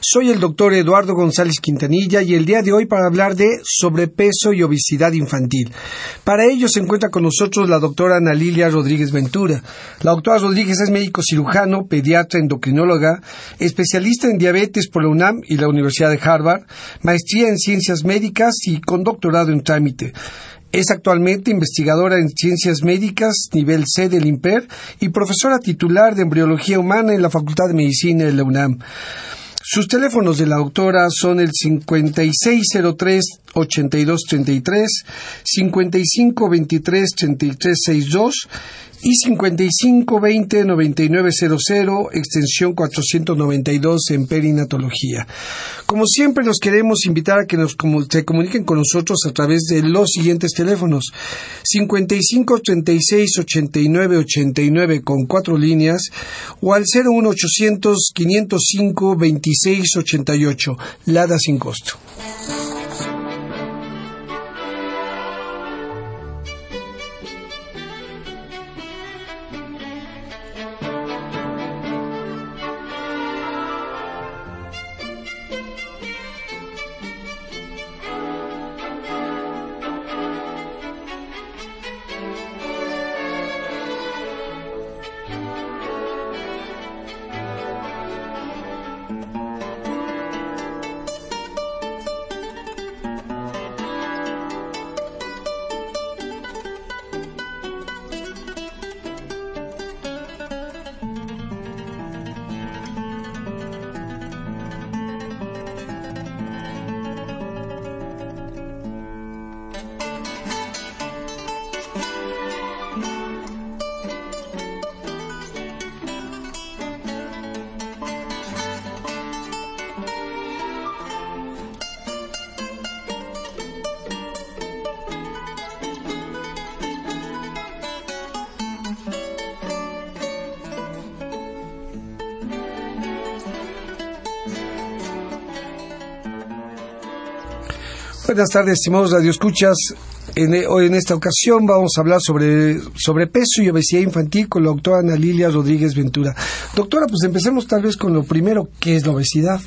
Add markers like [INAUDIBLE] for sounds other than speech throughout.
Soy el doctor Eduardo González Quintanilla y el día de hoy para hablar de sobrepeso y obesidad infantil. Para ello se encuentra con nosotros la doctora Ana Lilia Rodríguez Ventura. La doctora Rodríguez es médico cirujano, pediatra, endocrinóloga, especialista en diabetes por la UNAM y la Universidad de Harvard, maestría en ciencias médicas y con doctorado en trámite. Es actualmente investigadora en ciencias médicas nivel C del IMPER y profesora titular de embriología humana en la Facultad de Medicina de la UNAM. Sus teléfonos de la doctora son el 5603-8233, 5523-3362 y 5520-9900, extensión 492 en perinatología. Como siempre, los queremos invitar a que nos se comuniquen con nosotros a través de los siguientes teléfonos: 55 36 89 89 con cuatro líneas o al 01800 505 26 88, Lada sin costo. Buenas tardes, estimados radioescuchas. En, hoy en esta ocasión vamos a hablar sobre sobrepeso y obesidad infantil con la doctora Ana Lilia Rodríguez Ventura. Doctora, pues empecemos tal vez con lo primero, ¿qué es la obesidad?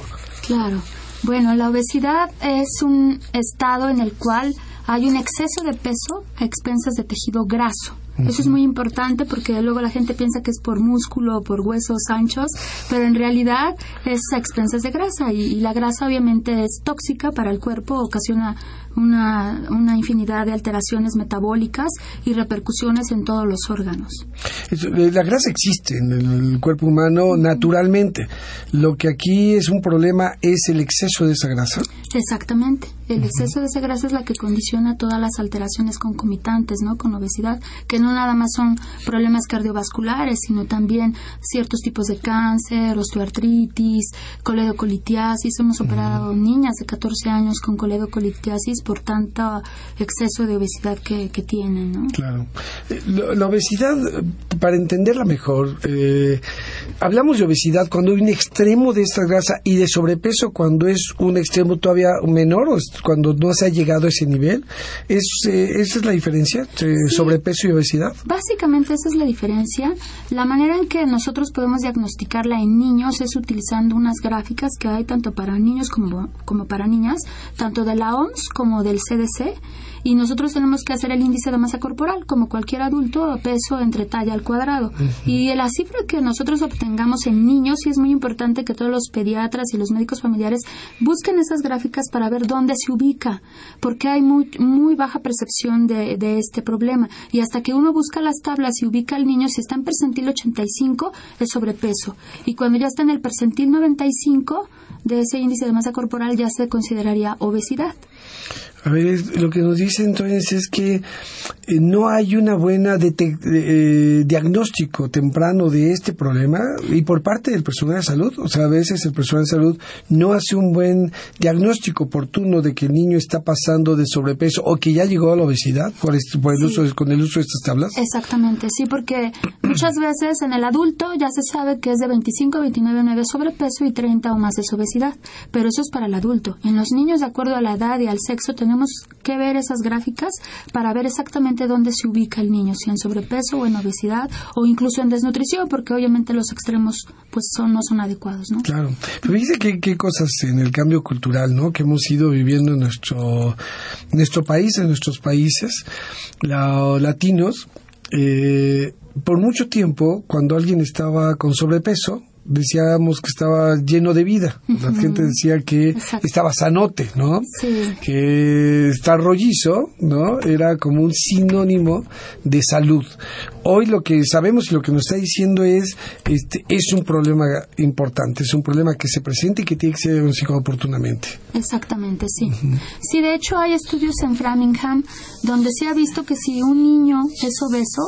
Claro. Bueno, la obesidad es un estado en el cual hay un exceso de peso a expensas de tejido graso. Eso es muy importante porque luego la gente piensa que es por músculo o por huesos anchos, pero en realidad es a expensas de grasa y, y la grasa obviamente es tóxica para el cuerpo, ocasiona una, una infinidad de alteraciones metabólicas y repercusiones en todos los órganos. La grasa existe en el cuerpo humano naturalmente. Lo que aquí es un problema es el exceso de esa grasa. Exactamente. El exceso de esa grasa es la que condiciona todas las alteraciones concomitantes, ¿no? Con obesidad, que no nada más son problemas cardiovasculares, sino también ciertos tipos de cáncer, osteoartritis, coledocolitiasis. Hemos operado niñas de 14 años con coledocolitiasis por tanto exceso de obesidad que, que tienen, ¿no? Claro. La, obesidad, para entenderla mejor, eh, hablamos de obesidad cuando hay un extremo de esta grasa y de sobrepeso cuando es un extremo todavía menor o cuando no se ha llegado a ese nivel. ¿Es, eh, ¿Esa es la diferencia entre sobrepeso y obesidad? Básicamente esa es la diferencia. La manera en que nosotros podemos diagnosticarla en niños es utilizando unas gráficas que hay tanto para niños como, como para niñas, tanto de la OMS como del CDC y nosotros tenemos que hacer el índice de masa corporal como cualquier adulto, peso entre talla al cuadrado. Y la cifra que nosotros obtengamos en niños, y es muy importante que todos los pediatras y los médicos familiares busquen esas gráficas para ver dónde se ubica, porque hay muy, muy baja percepción de, de este problema. Y hasta que uno busca las tablas y ubica al niño, si está en percentil 85 es sobrepeso y cuando ya está en el percentil 95 de ese índice de masa corporal ya se consideraría obesidad. A ver, lo que nos dice entonces es que eh, no hay una buena eh, diagnóstico temprano de este problema y por parte del personal de salud, o sea, a veces el personal de salud no hace un buen diagnóstico oportuno de que el niño está pasando de sobrepeso o que ya llegó a la obesidad por, este, el uso, con el uso de estas tablas. Exactamente, sí, porque muchas veces en el adulto ya se sabe que es de 25 a 29 9 sobrepeso y 30 o más de obesidad, pero eso es para el adulto. En los niños, de acuerdo a la edad y al sexo, tenemos tenemos que ver esas gráficas para ver exactamente dónde se ubica el niño, si en sobrepeso o en obesidad o incluso en desnutrición, porque obviamente los extremos pues son, no son adecuados, ¿no? Claro. Pero dice que qué cosas en el cambio cultural, ¿no? Que hemos ido viviendo en nuestro, nuestro país, en nuestros países latinos, eh, por mucho tiempo, cuando alguien estaba con sobrepeso, decíamos que estaba lleno de vida. La gente decía que estaba sanote, ¿no? Que estar rollizo, ¿no? Era como un sinónimo de salud. Hoy lo que sabemos y lo que nos está diciendo es, este, es un problema importante, es un problema que se presenta y que tiene que ser diagnosticado oportunamente. Exactamente, sí. Sí, de hecho hay estudios en Framingham donde se ha visto que si un niño es obeso,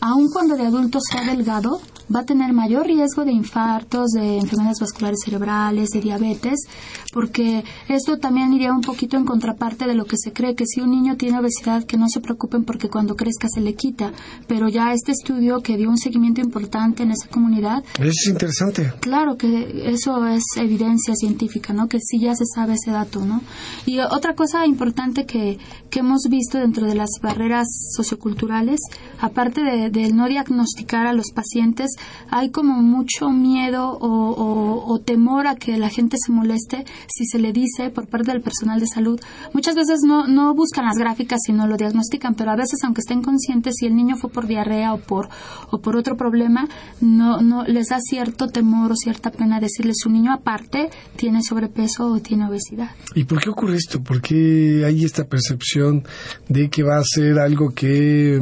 aun cuando de adulto sea delgado, va a tener mayor riesgo de infartos, de enfermedades vasculares cerebrales, de diabetes, porque esto también iría un poquito en contraparte de lo que se cree, que si un niño tiene obesidad, que no se preocupen porque cuando crezca se le quita. Pero ya este estudio que dio un seguimiento importante en esa comunidad. es interesante. Claro que eso es evidencia científica, ¿no? Que sí ya se sabe ese dato, ¿no? Y otra cosa importante que, que hemos visto dentro de las barreras socioculturales, aparte de, no diagnosticar a los pacientes, hay como mucho miedo o, temor a que la gente se moleste si se le dice por parte del personal de salud. Muchas veces no, buscan las gráficas y no lo diagnostican, pero a veces aunque estén conscientes si el niño fue por diarrea o por, o por otro problema, no, les da cierto temor o cierta pena decirle su niño aparte tiene sobrepeso o tiene obesidad. ¿Y por qué ocurre esto? ¿Por qué hay esta percepción de que va a ser algo que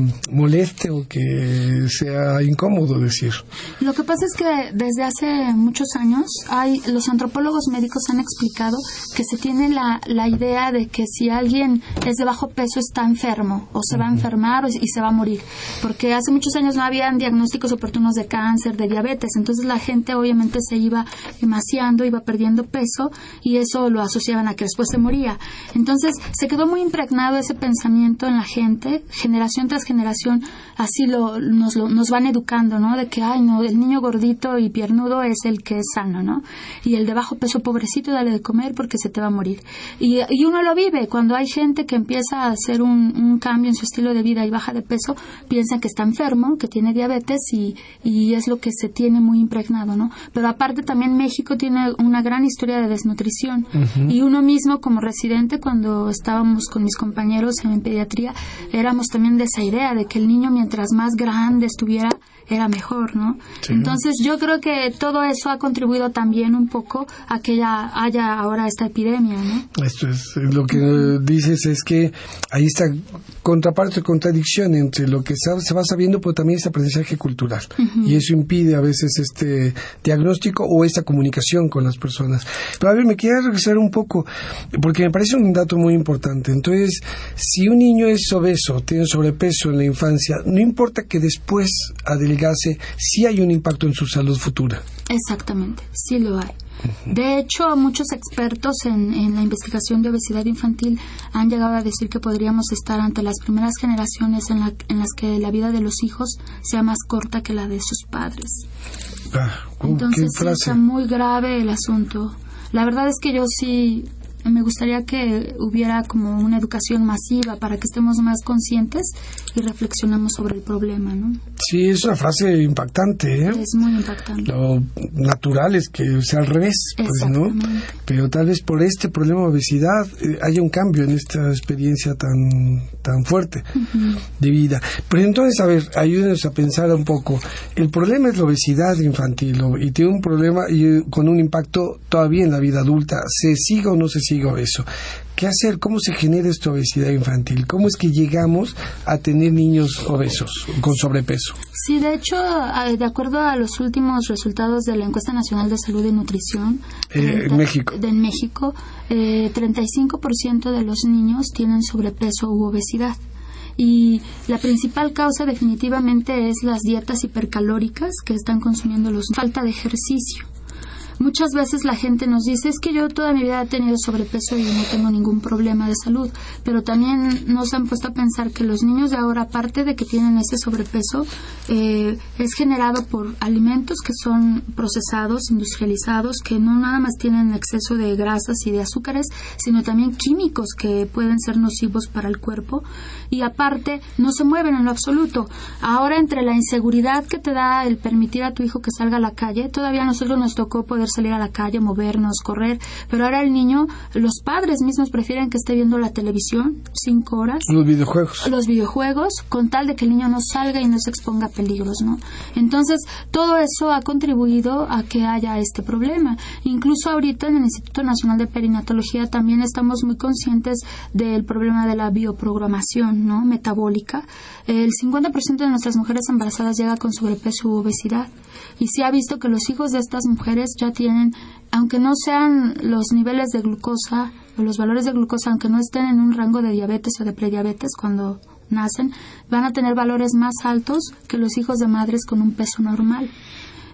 moleste o que sea incómodo decir? Lo que pasa es que desde hace muchos años hay los antropólogos médicos han explicado que se tiene la, la idea de que si alguien es de bajo peso está enfermo o se va a enfermar y se va a morir, porque hace muchos años no habían diagnósticos oportunos de cáncer, de diabetes, entonces la gente obviamente se iba emaciando, iba perdiendo peso y eso lo asociaban a que después se moría. Entonces se quedó muy impregnado ese pensamiento en la gente, generación tras generación, así lo, nos, lo, nos van educando, ¿no? De que ay, no, el niño gordito y piernudo es el que es sano, ¿no? Y el de bajo peso, pobrecito, dale de comer porque se te va a morir. Y, y uno lo vive, cuando hay gente que empieza a hacer un, un, cambio en su estilo de vida y baja de peso, piensa que está enfermo, que tiene diabetes y, y es lo que se tiene muy impregnado, ¿no? Pero aparte también México tiene una gran historia de desnutrición y uno mismo como residente cuando estábamos con mis compañeros en pediatría éramos también de esa idea de que el niño mientras más grande estuviera era mejor, ¿no? Entonces yo creo que todo eso ha contribuido también un poco a que ya haya ahora esta epidemia, ¿no? Esto es lo que dices es que hay esta contraparte, contradicción entre lo que se va sabiendo, pero también este aprendizaje cultural y eso impide a veces este diagnóstico o esta comunicación con las personas. Pero a ver, me quiero regresar un poco porque me parece un dato muy importante. Entonces, si un niño es obeso, tiene sobrepeso en la infancia, no importa que después adelante si sí hay un impacto en su salud futura. Exactamente, sí lo hay. De hecho, muchos expertos en, la investigación de obesidad infantil han llegado a decir que podríamos estar ante las primeras generaciones en, las que la vida de los hijos sea más corta que la de sus padres. Ah, uh, Entonces, está muy grave el asunto. La verdad es que yo sí me gustaría que hubiera como una educación masiva para que estemos más conscientes y reflexionemos sobre el problema, ¿no? Sí, es una frase impactante, ¿eh? Es muy impactante. Lo natural es que sea al revés, pues, ¿no? Pero tal vez por este problema de obesidad eh, haya un cambio en esta experiencia tan, tan fuerte de vida. Pero entonces, a ver, ayúdenos a pensar un poco. El problema es la obesidad infantil y tiene un problema y, con un impacto todavía en la vida adulta. ¿Se sigue o no se sigue? Sigue obeso. ¿Qué hacer? ¿Cómo se genera esta obesidad infantil? ¿Cómo es que llegamos a tener niños obesos con sobrepeso? Sí, de hecho, de acuerdo a los últimos resultados de la encuesta nacional de salud y nutrición eh, en México, de, en México eh, 35% de los niños tienen sobrepeso u obesidad y la principal causa definitivamente es las dietas hipercalóricas que están consumiendo los falta de ejercicio. Muchas veces la gente nos dice es que yo toda mi vida he tenido sobrepeso y no tengo ningún problema de salud, pero también nos han puesto a pensar que los niños de ahora, aparte de que tienen ese sobrepeso, eh, es generado por alimentos que son procesados, industrializados, que no nada más tienen exceso de grasas y de azúcares, sino también químicos que pueden ser nocivos para el cuerpo y aparte no se mueven en lo absoluto. Ahora entre la inseguridad que te da el permitir a tu hijo que salga a la calle, todavía a nosotros nos tocó poder salir a la calle, movernos, correr, pero ahora el niño, los padres mismos prefieren que esté viendo la televisión cinco horas. Los videojuegos. Los videojuegos, con tal de que el niño no salga y no se exponga a peligros, ¿no? Entonces, todo eso ha contribuido a que haya este problema. Incluso ahorita en el Instituto Nacional de Perinatología también estamos muy conscientes del problema de la bioprogramación, ¿no? Metabólica. El 50% de nuestras mujeres embarazadas llega con sobrepeso u obesidad y se ha visto que los hijos de estas mujeres ya tienen, aunque no sean los niveles de glucosa o los valores de glucosa, aunque no estén en un rango de diabetes o de prediabetes cuando nacen, van a tener valores más altos que los hijos de madres con un peso normal.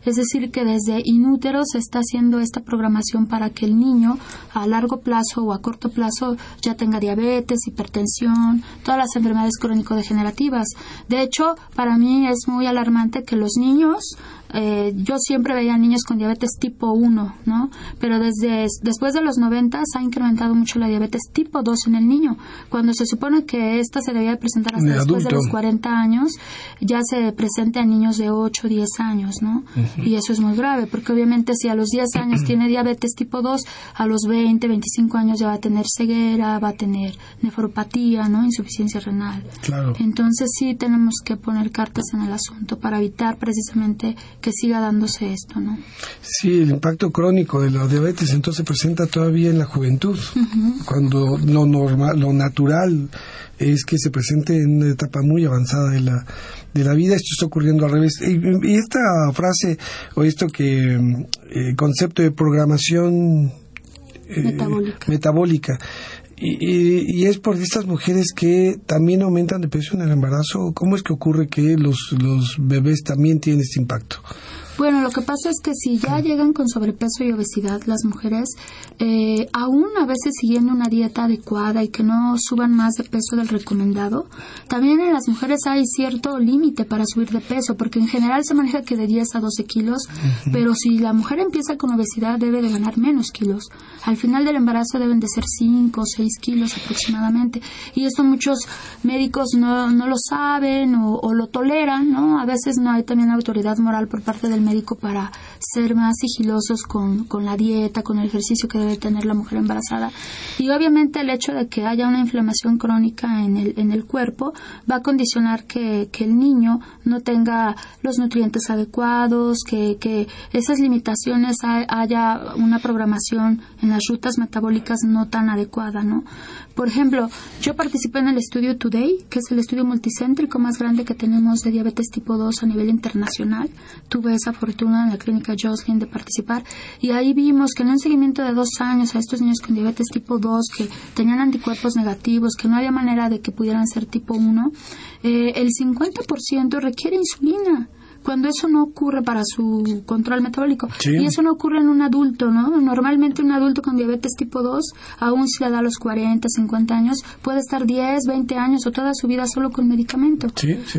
Es decir, que desde inútero se está haciendo esta programación para que el niño a largo plazo o a corto plazo ya tenga diabetes, hipertensión, todas las enfermedades crónico-degenerativas. De hecho, para mí es muy alarmante que los niños eh, yo siempre veía niños con diabetes tipo 1, ¿no? Pero desde después de los 90 se ha incrementado mucho la diabetes tipo 2 en el niño. Cuando se supone que esta se debía presentar hasta después de los 40 años, ya se presenta en niños de 8 o 10 años, ¿no? Y eso es muy grave, porque obviamente si a los 10 años [CLEARS THROAT] tiene diabetes tipo 2, a los 20, 25 años ya va a tener ceguera, va a tener nefropatía, ¿no? Insuficiencia renal. Claro. Entonces sí tenemos que poner cartas en el asunto para evitar precisamente que siga dándose esto, ¿no? Sí, el impacto crónico de la diabetes entonces se presenta todavía en la juventud, cuando lo normal, lo natural es que se presente en una etapa muy avanzada de la de la vida, esto está ocurriendo al revés. Y, esta frase, o esto que, eh, concepto de programación eh, metabólica, y, es por estas mujeres que también aumentan de peso en el embarazo. ¿Cómo es que ocurre que los, los bebés también tienen este impacto? Bueno, lo que pasa es que si ya llegan con sobrepeso y obesidad las mujeres, eh, aún a veces siguiendo una dieta adecuada y que no suban más de peso del recomendado, también en las mujeres hay cierto límite para subir de peso, porque en general se maneja que de 10 a 12 kilos, pero si la mujer empieza con obesidad debe de ganar menos kilos. Al final del embarazo deben de ser 5 o 6 kilos aproximadamente. Y esto muchos médicos no, no lo saben o, o lo toleran, ¿no? A veces no hay también autoridad moral por parte del médico para ser más sigilosos con, con la dieta, con el ejercicio que debe tener la mujer embarazada. Y obviamente el hecho de que haya una inflamación crónica en el, en el cuerpo va a condicionar que, que el niño no tenga los nutrientes adecuados, que, que esas limitaciones haya una programación en las rutas metabólicas no tan adecuada, ¿no? Por ejemplo, yo participé en el estudio Today, que es el estudio multicéntrico más grande que tenemos de diabetes tipo 2 a nivel internacional. Tuve esa fortuna en la clínica Joslin de participar y ahí vimos que en un seguimiento de dos años a estos niños con diabetes tipo 2 que tenían anticuerpos negativos, que no había manera de que pudieran ser tipo 1, eh, el 50% requiere insulina cuando eso no ocurre para su control metabólico. Y eso no ocurre en un adulto, ¿no? Normalmente un adulto con diabetes tipo 2, aún si le da los 40, 50 años, puede estar 10, 20 años o toda su vida solo con medicamento.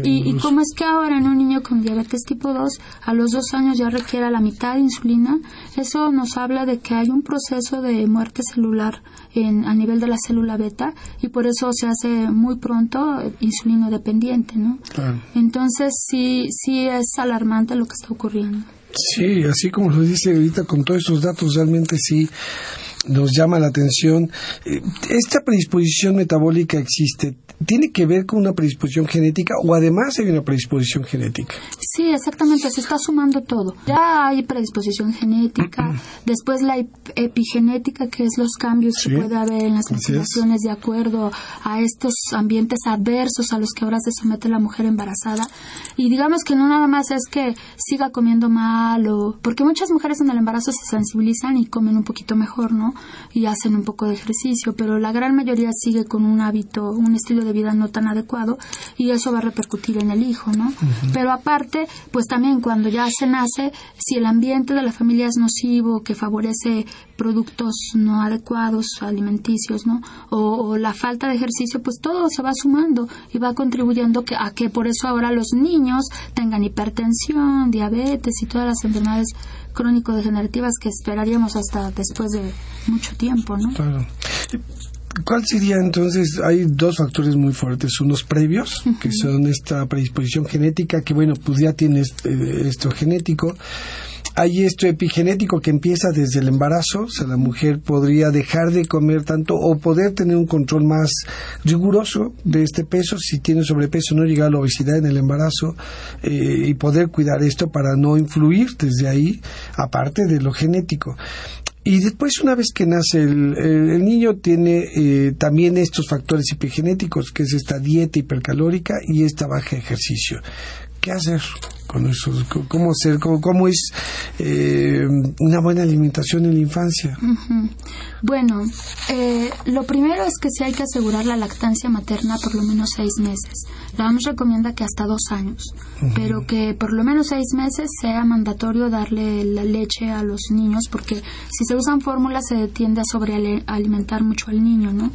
y, y cómo es que ahora en un niño con diabetes tipo 2, a los dos años ya requiere la mitad de insulina, eso nos habla de que hay un proceso de muerte celular en, a nivel de la célula beta y por eso se hace muy pronto insulino dependiente, ¿no? Entonces sí, sí es alarmante lo que está ocurriendo. Sí, así como lo dice ahorita con todos esos datos, realmente sí nos llama la atención. Eh, ¿Esta predisposición metabólica existe? ¿Tiene que ver con una predisposición genética o además hay una predisposición genética? Sí, exactamente, se está sumando todo. Ya hay predisposición genética, después la epigenética, que es los cambios que puede haber en las metilaciones de acuerdo a estos ambientes adversos a los que ahora se somete la mujer embarazada. Y digamos que no nada más es que siga comiendo mal o... Porque muchas mujeres en el embarazo se sensibilizan y comen un poquito mejor, ¿no? Y hacen un poco de ejercicio, pero la gran mayoría sigue con un hábito, un estilo de vida no tan adecuado y eso va a repercutir en el hijo, ¿no? Pero aparte, pues también cuando ya se nace, si el ambiente de la familia es nocivo, que favorece productos no adecuados, alimenticios, ¿no? O, la falta de ejercicio, pues todo se va sumando y va contribuyendo que, a que por eso ahora los niños tengan hipertensión, diabetes y todas las enfermedades crónico-degenerativas que esperaríamos hasta después de mucho tiempo, ¿no? ¿Cuál sería entonces? Hay dos factores muy fuertes, unos previos, que son esta predisposición genética, que bueno, pues ya tienes eh, esto genético. Hay esto epigenético que empieza desde el embarazo, o sea, la mujer podría dejar de comer tanto o poder tener un control más riguroso de este peso, si tiene sobrepeso, no llegar a la obesidad en el embarazo eh, y poder cuidar esto para no influir desde ahí, aparte de lo genético. Y después, una vez que nace el, niño, tiene eh, también estos factores epigenéticos, que es esta dieta hipercalórica y esta baja ejercicio. ¿Qué hacer con? ¿Cómo, hacer, cómo, es eh, una buena alimentación en la infancia? Bueno, eh, lo primero es que sí hay que asegurar la lactancia materna por lo menos seis meses. La OMS recomienda que hasta dos años, pero que por lo menos seis meses sea mandatorio darle la leche a los niños, porque si se usan fórmulas se tiende a sobrealimentar mucho al niño, ¿no?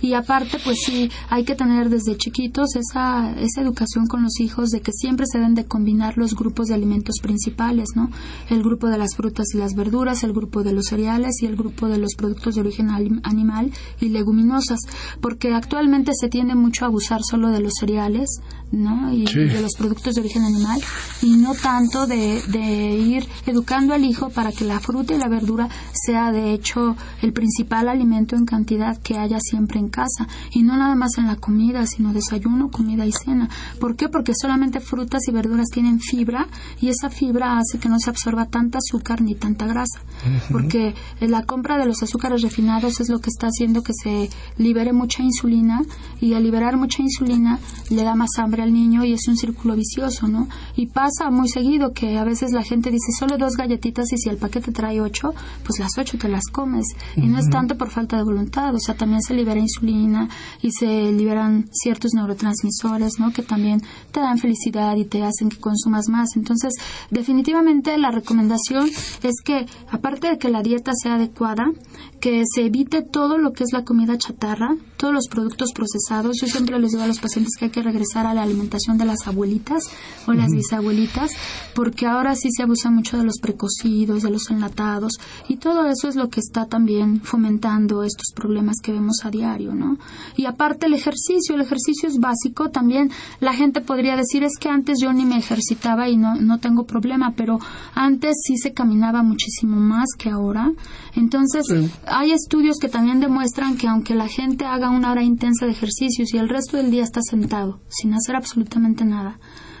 Y aparte, pues sí, hay que tener desde chiquitos esa, esa educación con los hijos de que siempre se deben de combinar los grupos de alimentos principales, ¿no? El grupo de las frutas y las verduras, el grupo de los cereales y el grupo de los productos de origen animal y leguminosas, porque actualmente se tiende mucho a abusar solo de los cereales ¿no? y de los productos de origen animal y no tanto de, de, ir educando al hijo para que la fruta y la verdura sea de hecho el principal alimento en cantidad que haya siempre en casa y no nada más en la comida sino desayuno, comida y cena. ¿Por qué? Porque solamente frutas y verduras tienen fibra y esa fibra hace que no se absorba tanta azúcar ni tanta grasa porque la compra de los azúcares refinados es lo que está haciendo que se libere mucha insulina y al liberar mucha insulina le da más hambre al niño y es un círculo vicioso, ¿no? Y pasa muy seguido que a veces la gente dice solo dos galletitas y si el paquete trae ocho, pues las ocho te las comes. Y no es tanto por falta de voluntad, o sea, también se libera insulina y se liberan ciertos neurotransmisores, ¿no? Que también te dan felicidad y te hacen que consumas más. Entonces, definitivamente la recomendación es que, aparte de que la dieta sea adecuada, que se evite todo lo que es la comida chatarra, todos los productos procesados. Yo siempre les digo a los pacientes que hay que regresar a la alimentación de las abuelitas o las bisabuelitas, porque ahora sí se abusa mucho de los precocidos, de los enlatados, y todo eso es lo que está también fomentando estos problemas que vemos a diario, ¿no? Y aparte el ejercicio, el ejercicio es básico, también la gente podría decir es que antes yo ni me ejercitaba y no, no tengo problema, pero antes sí se caminaba muchísimo más que ahora. Entonces, hay estudios que también demuestran que aunque la gente haga una hora intensa de ejercicios y el resto del día está sentado, sin hacer absolutamente nada,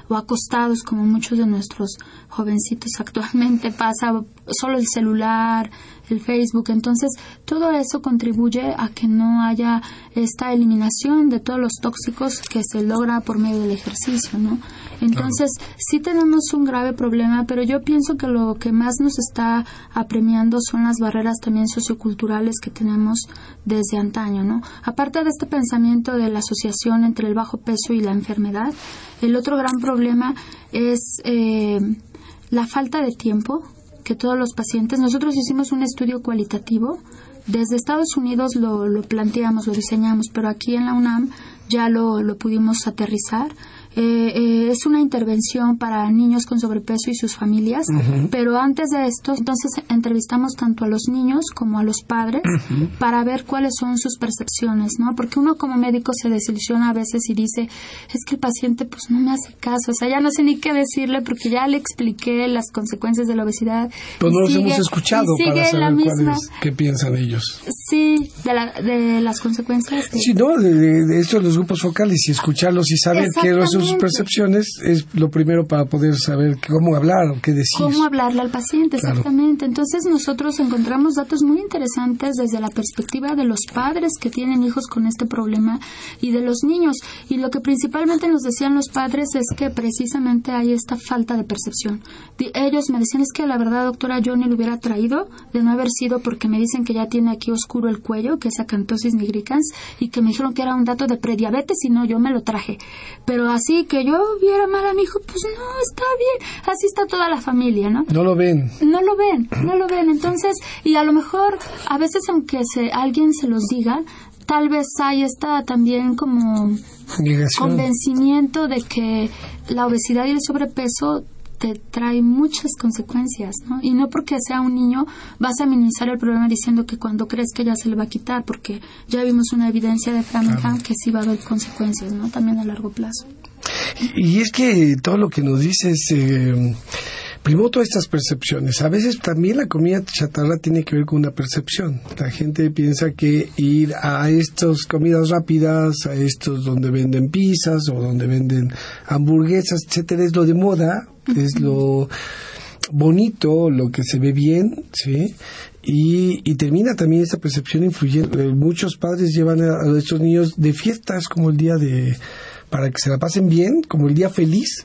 o acostados como muchos de nuestros jovencitos actualmente pasa solo el celular, el Facebook. Entonces, todo eso contribuye a que no haya esta eliminación de todos los tóxicos que se logra por medio del ejercicio, ¿no? Entonces, sí tenemos un grave problema, pero yo pienso que lo que más nos está apremiando son las barreras también socioculturales que tenemos desde antaño, ¿no? Aparte de este pensamiento de la asociación entre el bajo peso y la enfermedad, el otro gran problema es eh, la falta de tiempo que todos los pacientes, nosotros hicimos un estudio cualitativo, desde Estados Unidos lo, lo planteamos, lo diseñamos, pero aquí en la UNAM ya lo, lo pudimos aterrizar eh, eh, es una intervención para niños con sobrepeso y sus familias, pero antes de esto, entonces entrevistamos tanto a los niños como a los padres para ver cuáles son sus percepciones, ¿no? Porque uno como médico se desilusiona a veces y dice, es que el paciente pues no me hace caso, o sea, ya no sé ni qué decirle porque ya le expliqué las consecuencias de la obesidad. Pues no los hemos escuchado para saber la misma, qué piensan ellos. Sí, de, las consecuencias. Sí, no, de, de, estos los grupos focales y escucharlos y saber qué es sus percepciones es, lo primero para poder saber cómo hablar o qué decir. Cómo hablarle al paciente, exactamente. Entonces nosotros encontramos datos muy interesantes desde la perspectiva de los padres que tienen hijos con este problema y de los niños. Y lo que principalmente nos decían los padres es que precisamente hay esta falta de percepción. Ellos me decían, es que la verdad, doctora, yo ni lo hubiera traído de no haber sido porque me dicen que ya tiene aquí oscuro el cuello, que es acantosis nigricans, y que me dijeron que era un dato de prediabetes y no, yo me lo traje. Pero así que yo viera mal a mi hijo, pues no, está bien. Así está toda la familia, ¿no? No lo ven. No lo ven, no lo ven. Entonces, y a lo mejor, a veces aunque se, alguien se los diga, tal vez hay esta también como convencimiento de que la obesidad y el sobrepeso te trae muchas consecuencias, ¿no? Y no porque sea un niño vas a minimizar el problema diciendo que cuando crees que ya se le va a quitar, porque ya vimos una evidencia de Framingham que sí va a haber consecuencias, ¿no? También a largo plazo. Y, es que todo lo que nos dices... Eh, primó todas estas percepciones. A veces también la comida chatarra tiene que ver con una percepción. La gente piensa que ir a estas comidas rápidas, a estos donde venden pizzas o donde venden hamburguesas, etcétera, es lo de moda, es lo bonito, lo que se ve bien, ¿sí? Y, y termina también esa percepción influyendo. Muchos padres llevan a, a estos niños de fiestas como el día de para que se la pasen bien, como el día feliz,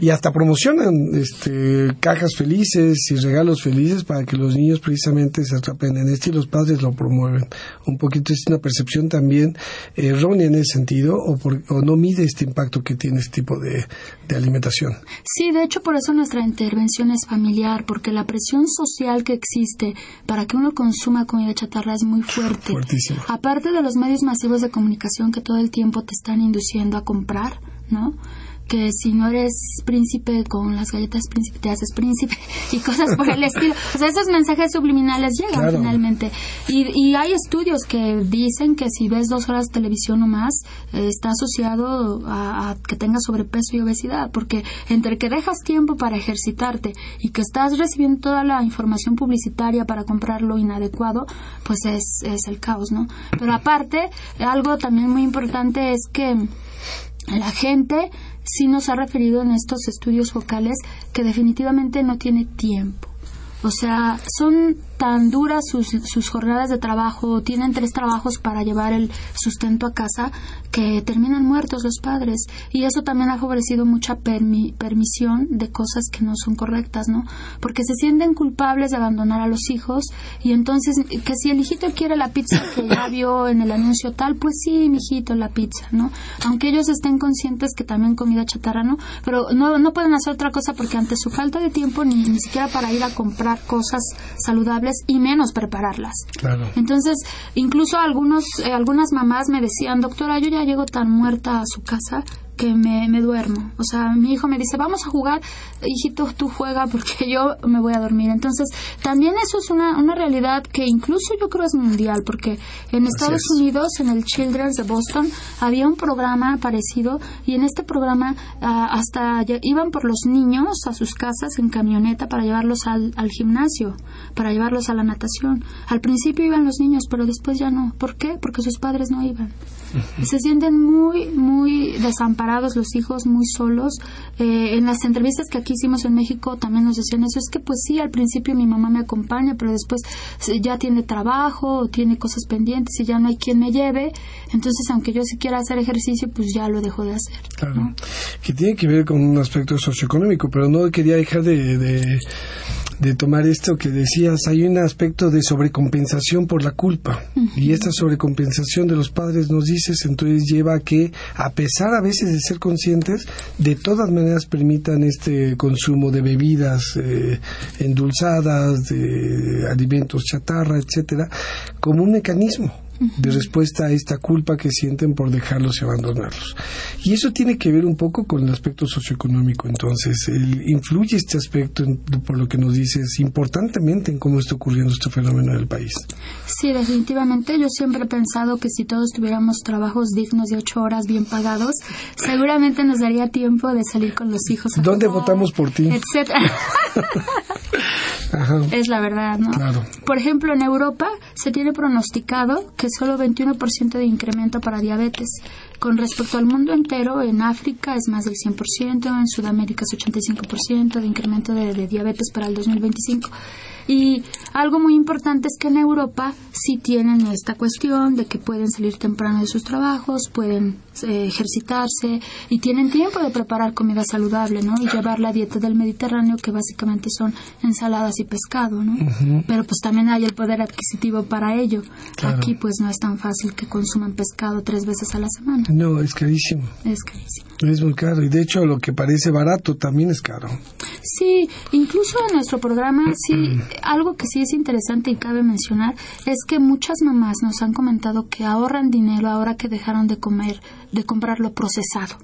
y hasta promocionan este, cajas felices y regalos felices para que los niños precisamente se atrapen en esto y los padres lo promueven. Un poquito es una percepción también errónea en ese sentido o, o no mide este impacto que tiene este tipo de, de alimentación. Sí, de hecho por eso nuestra intervención es familiar, porque la presión social que existe para que uno consuma comida chatarra es muy fuerte. Fuertísima. Aparte de los medios masivos de comunicación que todo el tiempo te están induciendo a comprar, ¿no? que si no eres príncipe con las galletas príncipe te haces príncipe [LAUGHS] y cosas por el estilo. O sea, esos mensajes subliminales llegan finalmente. Y, y, hay estudios que dicen que si ves dos horas de televisión o más, eh, está asociado a, a, que tengas sobrepeso y obesidad, porque entre que dejas tiempo para ejercitarte y que estás recibiendo toda la información publicitaria para comprar lo inadecuado, pues es, es el caos, ¿no? Pero aparte, algo también muy importante es que la gente sí nos ha referido en estos estudios focales que definitivamente no tiene tiempo. O sea, son tan duras sus, sus jornadas de trabajo, tienen tres trabajos para llevar el sustento a casa, que terminan muertos los padres. Y eso también ha favorecido mucha permisión de cosas que no son correctas, ¿no? Porque se sienten culpables de abandonar a los hijos y entonces, que si el hijito quiere la pizza que ya vio en el anuncio tal, pues sí, mi hijito, la pizza, ¿no? Aunque ellos estén conscientes que también comida chatarra, ¿no? Pero no, no pueden hacer otra cosa porque ante su falta de tiempo, ni, ni siquiera para ir a comprar cosas saludables, y menos prepararlas. Entonces, incluso algunos, eh, algunas mamás me decían, doctora, yo ya llego tan muerta a su casa que me, me, duermo. O sea, mi hijo me dice, vamos a jugar, hijito, tú juega porque [LAUGHS] yo me voy a dormir. Entonces, también eso es una, una realidad que incluso yo creo es mundial, porque en Estados Unidos, en el Children's de Boston, había un programa parecido y en este programa uh, hasta iban por los niños a sus casas en camioneta para llevarlos al, al gimnasio, para llevarlos a la natación. Al principio iban los niños, pero después ya no. ¿Por qué? Porque sus padres no iban. Se sienten muy, muy desamparados los hijos, muy solos. Eh, en las entrevistas que aquí hicimos en México también nos decían eso. Es que pues sí, al principio mi mamá me acompaña, pero después ya tiene trabajo o tiene cosas pendientes y ya no hay quien me lleve. Entonces, aunque yo sí quiera hacer ejercicio, pues ya lo dejo de hacer. Claro. Que tiene que ver con un aspecto socioeconómico, pero no quería dejar de, de de tomar esto que decías, hay un aspecto de sobrecompensación por la culpa. Y esta sobrecompensación de los padres nos dices, entonces lleva a que, a pesar a veces de ser conscientes, de todas maneras permitan este consumo de bebidas eh, endulzadas, de alimentos chatarra, etcétera, como un mecanismo de respuesta a esta culpa que sienten por dejarlos y abandonarlos. Y eso tiene que ver un poco con el aspecto socioeconómico. Entonces, influye este aspecto, por lo que nos dices, importantemente en cómo está ocurriendo este fenómeno en el país. Sí, definitivamente. Yo siempre he pensado que si todos tuviéramos trabajos dignos de ocho horas bien pagados, seguramente nos daría tiempo de salir con los hijos. ¿Dónde votamos por ti? Etcétera. [LAUGHS] Es la verdad, ¿no? Por ejemplo, en Europa se tiene pronosticado que solo 21% de incremento para diabetes. Con respecto al mundo entero, en África es más del 100%, en Sudamérica es 85% de incremento de, diabetes para el 2025. Y algo muy importante es que en Europa sí tienen esta cuestión de que pueden salir temprano de sus trabajos, pueden eh, ejercitarse y tienen tiempo de preparar comida saludable, ¿no? Y llevar la dieta del Mediterráneo, que básicamente son ensaladas y pescado, ¿no? Pero pues también hay el poder adquisitivo para ello. Aquí pues no es tan fácil que consuman pescado tres veces a la semana. No, es carísimo. Es carísimo. Es muy caro y de hecho lo que parece barato también es caro. Sí, incluso en nuestro programa sí [CLEARS THROAT] algo que sí es interesante y cabe mencionar es que muchas mamás nos han comentado que ahorran dinero ahora que dejaron de comer, de comprar lo procesado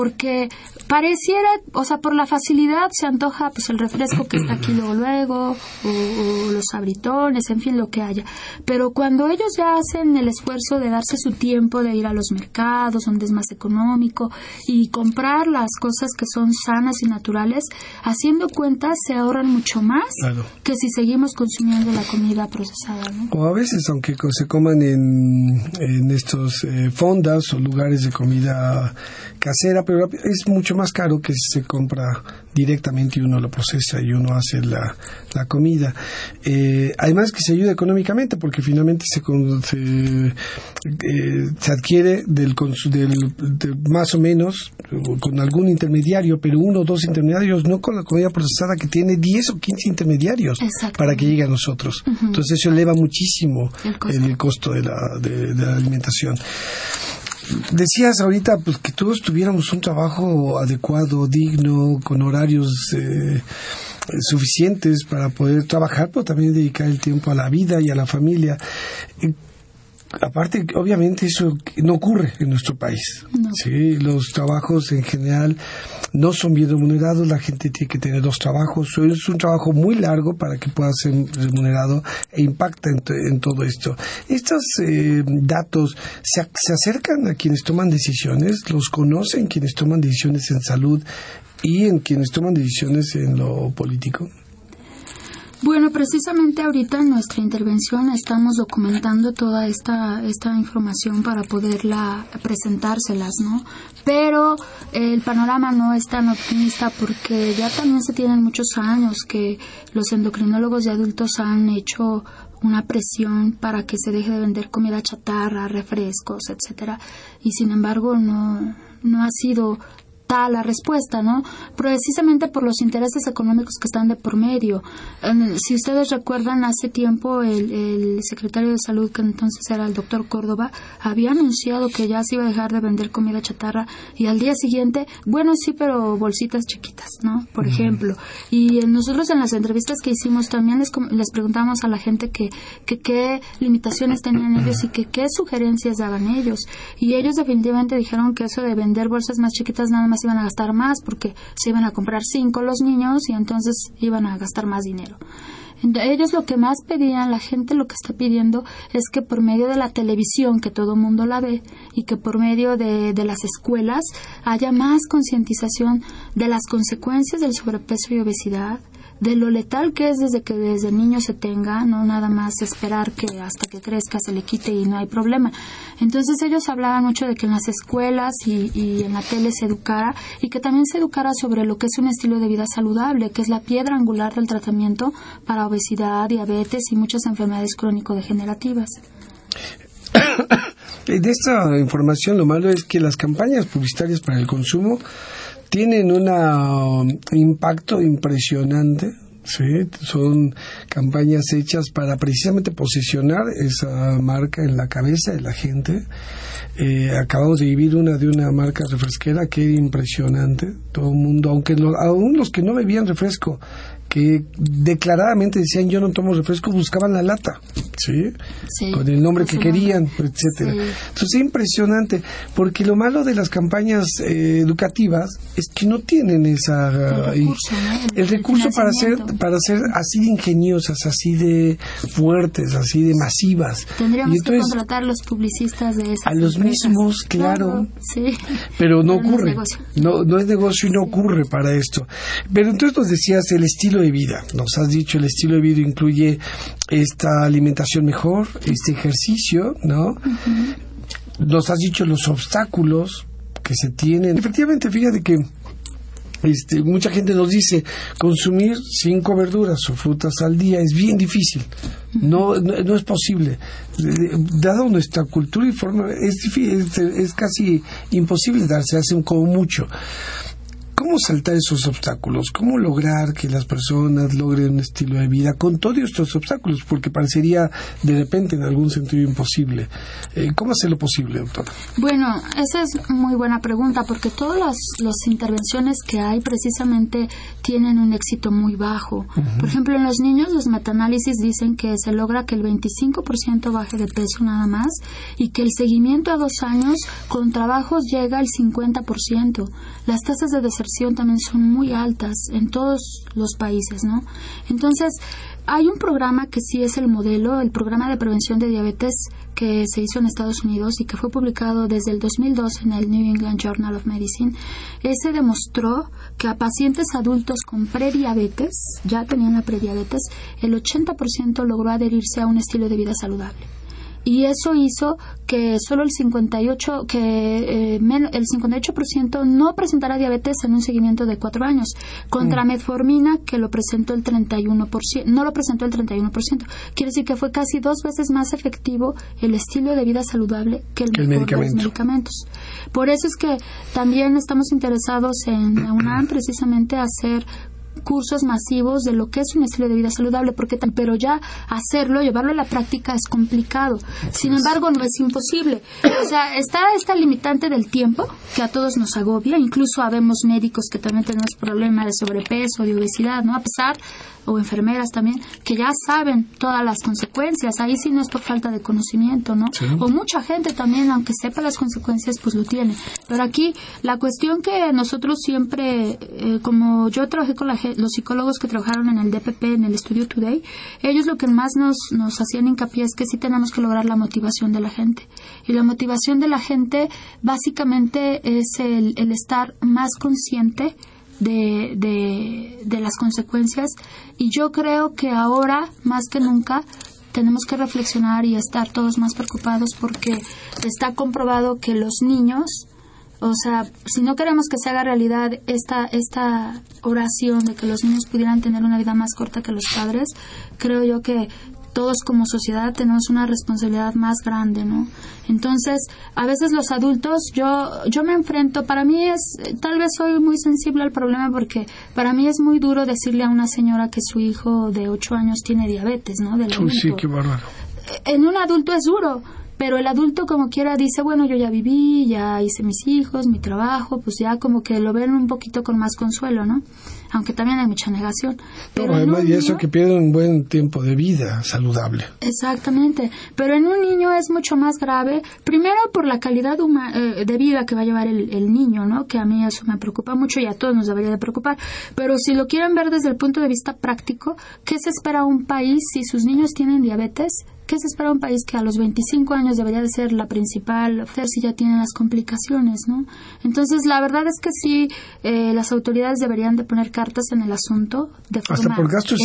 porque pareciera, o sea, por la facilidad se antoja pues el refresco que está aquí luego luego, o, los abritones, en fin, lo que haya. Pero cuando ellos ya hacen el esfuerzo de darse su tiempo de ir a los mercados, donde es más económico, y comprar las cosas que son sanas y naturales, haciendo cuentas se ahorran mucho más que si seguimos consumiendo la comida procesada. O a veces, aunque se coman en, en estos eh, fondas o lugares de comida casera, pero es mucho más caro que si se compra directamente y uno lo procesa y uno hace la, la comida. Eh, además que se ayuda económicamente porque finalmente se, se, eh, se adquiere del, del más o menos con algún intermediario, pero uno o dos intermediarios, no con la comida procesada que tiene 10 o 15 intermediarios para que llegue a nosotros. Entonces eso eleva muchísimo el costo, de, la, de la alimentación decías ahorita pues que todos tuviéramos un trabajo adecuado, digno, con horarios eh, suficientes para poder trabajar, pero también dedicar el tiempo a la vida y a la familia aparte, obviamente eso no ocurre en nuestro país. ¿sí? Los trabajos en general no son bien remunerados, la gente tiene que tener dos trabajos, es un trabajo muy largo para que pueda ser remunerado e impacta en, todo esto. Estos eh, datos se, se acercan a quienes toman decisiones, los conocen quienes toman decisiones en salud y en quienes toman decisiones en lo político. Bueno, precisamente ahorita en nuestra intervención estamos documentando toda esta, esta información para poderla presentárselas, ¿no? Pero el panorama no es tan optimista porque ya también se tienen muchos años que los endocrinólogos de adultos han hecho una presión para que se deje de vender comida chatarra, refrescos, etcétera, y sin embargo no no ha sido la respuesta, ¿no? Precisamente por los intereses económicos que están de por medio. si ustedes recuerdan, hace tiempo el, secretario de Salud, que entonces era el doctor Córdoba, había anunciado que ya se iba a dejar de vender comida chatarra y al día siguiente, bueno, sí, pero bolsitas chiquitas, ¿no? Por ejemplo. Y nosotros en las entrevistas que hicimos también les, les preguntamos a la gente que, que qué limitaciones tenían ellos y que qué sugerencias daban ellos. Y ellos definitivamente dijeron que eso de vender bolsas más chiquitas nada más iban a gastar más porque se iban a comprar cinco los niños y entonces iban a gastar más dinero. Ellos lo que más pedían, la gente lo que está pidiendo es que por medio de la televisión, que todo el mundo la ve, y que por medio de, de las escuelas haya más concientización de las consecuencias del sobrepeso y obesidad, de lo letal que es desde que desde niño se tenga, no nada más esperar que hasta que crezca se le quite y no hay problema. Entonces ellos hablaban mucho de que en las escuelas y, y en la tele se educara y que también se educara sobre lo que es un estilo de vida saludable, que es la piedra angular del tratamiento para obesidad, diabetes y muchas enfermedades crónico-degenerativas. [COUGHS] De esta información lo malo es que las campañas publicitarias para el consumo tienen un um, impacto impresionante. ¿sí? Son campañas hechas para precisamente posicionar esa marca en la cabeza de la gente. Eh, acabamos de vivir una de una marca refresquera que era impresionante. Todo el mundo, aunque aún los que no bebían refresco, que declaradamente decían yo no tomo refresco, buscaban la lata, ¿sí? Con el nombre que querían, etcétera. Entonces es impresionante, porque lo malo de las campañas eh, educativas es que no tienen esa el recurso, para ser para ser así de ingeniosas, así de fuertes, así de masivas. Tendríamos que contratar los publicistas de esas A los mismos, claro. Pero no ocurre. No, no es negocio y no ocurre para esto. Pero entonces nos decías el estilo estilo de vida. Nos has dicho el estilo de vida incluye esta alimentación mejor, este ejercicio, ¿no? Nos has dicho los obstáculos que se tienen. Efectivamente, fíjate que este, mucha gente nos dice consumir cinco verduras o frutas al día es bien difícil. No, no, es posible. Dado nuestra cultura y forma, es, es, es casi imposible darse, hace como mucho. ¿Cómo saltar esos obstáculos? ¿Cómo lograr que las personas logren un estilo de vida con todos estos obstáculos? Porque parecería de repente en algún sentido imposible. Eh, ¿Cómo hacerlo posible, doctora? Bueno, esa es muy buena pregunta porque todas las, intervenciones que hay precisamente tienen un éxito muy bajo. Por ejemplo, en los niños los metaanálisis dicen que se logra que el 25% baje de peso nada más y que el seguimiento a dos años con trabajos llega al 50%. Las tasas de deserción también son muy altas en todos los países, ¿no? Entonces, hay un programa que sí es el modelo, el programa de prevención de diabetes que se hizo en Estados Unidos y que fue publicado desde el 2002 en el New England Journal of Medicine. Ese demostró que a pacientes adultos con prediabetes, ya tenían la prediabetes, el 80% logró adherirse a un estilo de vida saludable y eso hizo que solo el 58 que eh, el 58% no presentara diabetes en un seguimiento de cuatro años contra mm. metformina que lo presentó el 31% no lo presentó el 31% quiere decir que fue casi dos veces más efectivo el estilo de vida saludable que el, medicamento. los medicamentos por eso es que también estamos interesados en la UNAM precisamente hacer cursos masivos de lo que es un estilo de vida saludable, porque pero ya hacerlo, llevarlo a la práctica es complicado. Sin embargo, no es imposible. O sea, está esta limitante del tiempo que a todos nos agobia, incluso habemos médicos que también tenemos problemas de sobrepeso, de obesidad, ¿no? A pesar o enfermeras también, que ya saben todas las consecuencias. Ahí sí no es por falta de conocimiento, ¿no? O mucha gente también, aunque sepa las consecuencias, pues lo tiene. Pero aquí la cuestión que nosotros siempre, eh, como yo trabajé con los psicólogos que trabajaron en el DPP, en el estudio Today, ellos lo que más nos, nos hacían hincapié es que sí tenemos que lograr la motivación de la gente. Y la motivación de la gente básicamente es el, el estar más consciente de, de, de las consecuencias y yo creo que ahora más que nunca tenemos que reflexionar y estar todos más preocupados porque está comprobado que los niños, o sea, si no queremos que se haga realidad esta, esta oración de que los niños pudieran tener una vida más corta que los padres, creo yo que todos como sociedad tenemos una responsabilidad más grande, ¿no? Entonces, a veces los adultos, yo, yo me enfrento, para mí es, tal vez soy muy sensible al problema porque para mí es muy duro decirle a una señora que su hijo de 8 años tiene diabetes, ¿no? sí, qué bárbaro. En un adulto es duro, pero el adulto como quiera dice, bueno, yo ya viví, ya hice mis hijos, mi trabajo, pues ya como que lo ven un poquito con más consuelo, ¿no? Aunque también hay mucha negación. Pero además, y eso que pierde un buen tiempo de vida saludable. Exactamente. Pero en un niño es mucho más grave, primero por la calidad eh, de vida que va a llevar el, el, niño, ¿no? Que a mí eso me preocupa mucho y a todos nos debería de preocupar. Pero si lo quieren ver desde el punto de vista práctico, ¿qué se espera un país si sus niños tienen diabetes? ¿Qué se espera un país que a los 25 años debería de ser la principal hacer si ya tiene las complicaciones, ¿no? Entonces, la verdad es que sí, eh, las autoridades deberían de poner cartas en el asunto de forma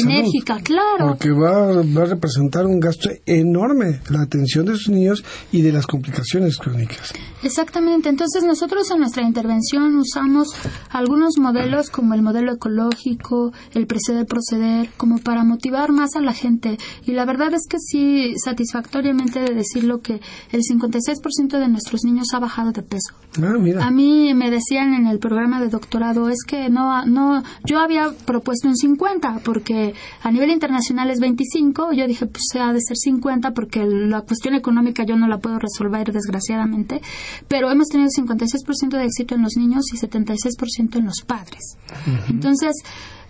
enérgica, claro. Porque va, va, a representar un gasto enorme la atención de sus niños y de las complicaciones crónicas. Exactamente. Entonces, nosotros en nuestra intervención usamos algunos modelos como el modelo ecológico, el proceder proceder, como para motivar más a la gente. Y la verdad es que sí, satisfactoriamente de decirlo que el 56% de nuestros niños ha bajado de peso. Ah, a mí me decían en el programa de doctorado es que no no yo había propuesto un 50 porque a nivel internacional es 25, yo dije pues ha de ser 50 porque la cuestión económica yo no la puedo resolver desgraciadamente, pero hemos tenido 56% de éxito en los niños y 76% en los padres. Entonces,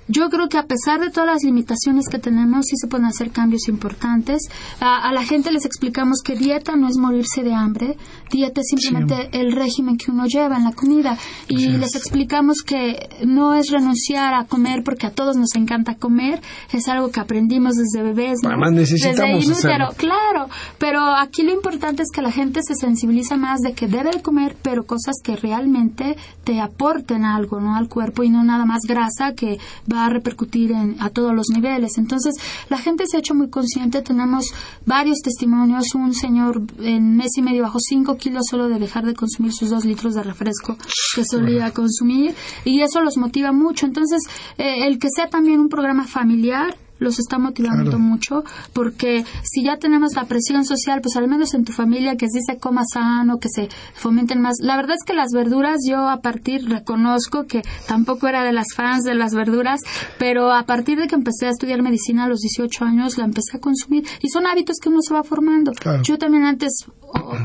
yo creo que a pesar de todas las limitaciones que tenemos, sí se pueden hacer cambios importantes. A, la gente les explicamos que dieta no es morirse de hambre, dieta es simplemente el régimen que uno lleva en la comida. Y les explicamos que no es renunciar a comer porque a todos nos encanta comer, es algo que aprendimos desde bebés. Además necesitamos desde claro. Pero aquí lo importante es que la gente se sensibiliza más de que debe comer, pero cosas que realmente te aporten algo ¿no? al cuerpo y no nada más grasa que va va a repercutir en, a todos los niveles. Entonces, la gente se ha hecho muy consciente. Tenemos varios testimonios. Un señor en mes y medio bajó 5 kilos solo de dejar de consumir sus 2 litros de refresco que solía consumir. Y eso los motiva mucho. Entonces, eh, el que sea también un programa familiar los está motivando mucho porque si ya tenemos la presión social, pues al menos en tu familia que se coma sano, que se fomenten más. La verdad es que las verduras yo a partir reconozco que tampoco era de las fans de las verduras, pero a partir de que empecé a estudiar medicina a los 18 años la empecé a consumir y son hábitos que uno se va formando. Yo también antes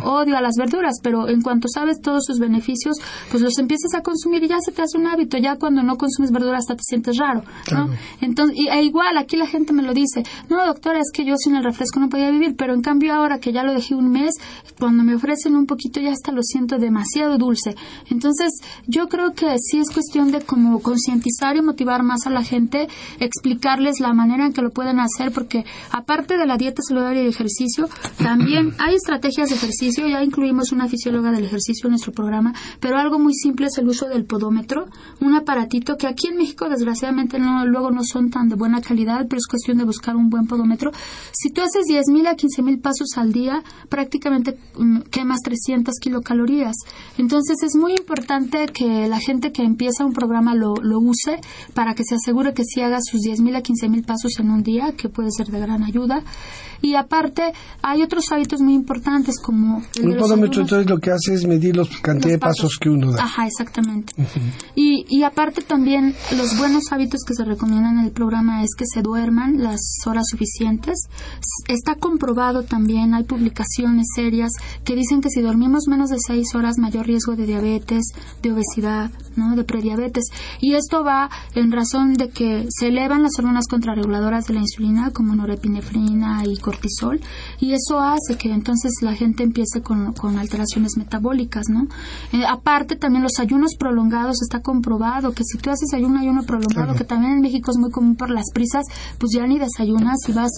odio a las verduras, pero en cuanto sabes todos sus beneficios, pues los empiezas a consumir y ya se te hace un hábito. Ya cuando no consumes verduras hasta te sientes raro, ¿no? Entonces, y, e igual aquí la gente me lo dice, no doctora, es que yo sin el refresco no podía vivir, pero en cambio ahora que ya lo dejé un mes, cuando me ofrecen un poquito ya hasta lo siento demasiado dulce. Entonces, yo creo que sí es cuestión de como concientizar y motivar más a la gente, explicarles la manera en que lo pueden hacer, porque aparte de la dieta saludable y el ejercicio, también [CLEARS THROAT] hay estrategias de ejercicio, ya incluimos una fisióloga del ejercicio en nuestro programa, pero algo muy simple es el uso del podómetro, un aparatito que aquí en México desgraciadamente no, luego no son tan de buena calidad, pero es cuestión de buscar un buen podómetro. Si tú haces 10.000 a 15.000 pasos al día, prácticamente mm, quemas 300 kilocalorías. Entonces es muy importante que la gente que empieza un programa lo, lo use para que se asegure que si haga sus 10.000 a 15.000 pasos en un día, que puede ser de gran ayuda. Y aparte, hay otros hábitos muy importantes como... El podómetro entonces lo que hace es medir los cantidad de pasos que uno da. Ajá, exactamente. y, y aparte también, los buenos hábitos que se recomiendan en el programa es que se duerman las horas suficientes. Está comprobado también, hay publicaciones serias que dicen que si dormimos menos de seis horas, mayor riesgo de diabetes, de obesidad, ¿no? de prediabetes. Y esto va en razón de que se elevan las hormonas contrarreguladoras de la insulina, como norepinefrina y cortisol y eso hace que entonces la gente empiece con, con alteraciones metabólicas, ¿no? Eh, aparte también los ayunos prolongados está comprobado que si tú haces ayuno ayuno prolongado que también en México es muy común por las prisas, pues ya ni desayunas y vas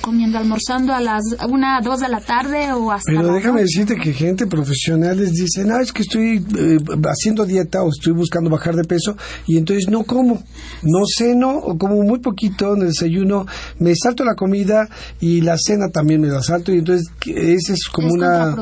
comiendo almorzando a las una dos de la tarde o hasta Pero déjame decirte que gente profesionales dicen, "Ah, es que estoy eh, haciendo dieta o estoy buscando bajar de peso y entonces no como, no ceno o como muy poquito en el desayuno, me salto la comida y la cena también me da salto y entonces ese es como una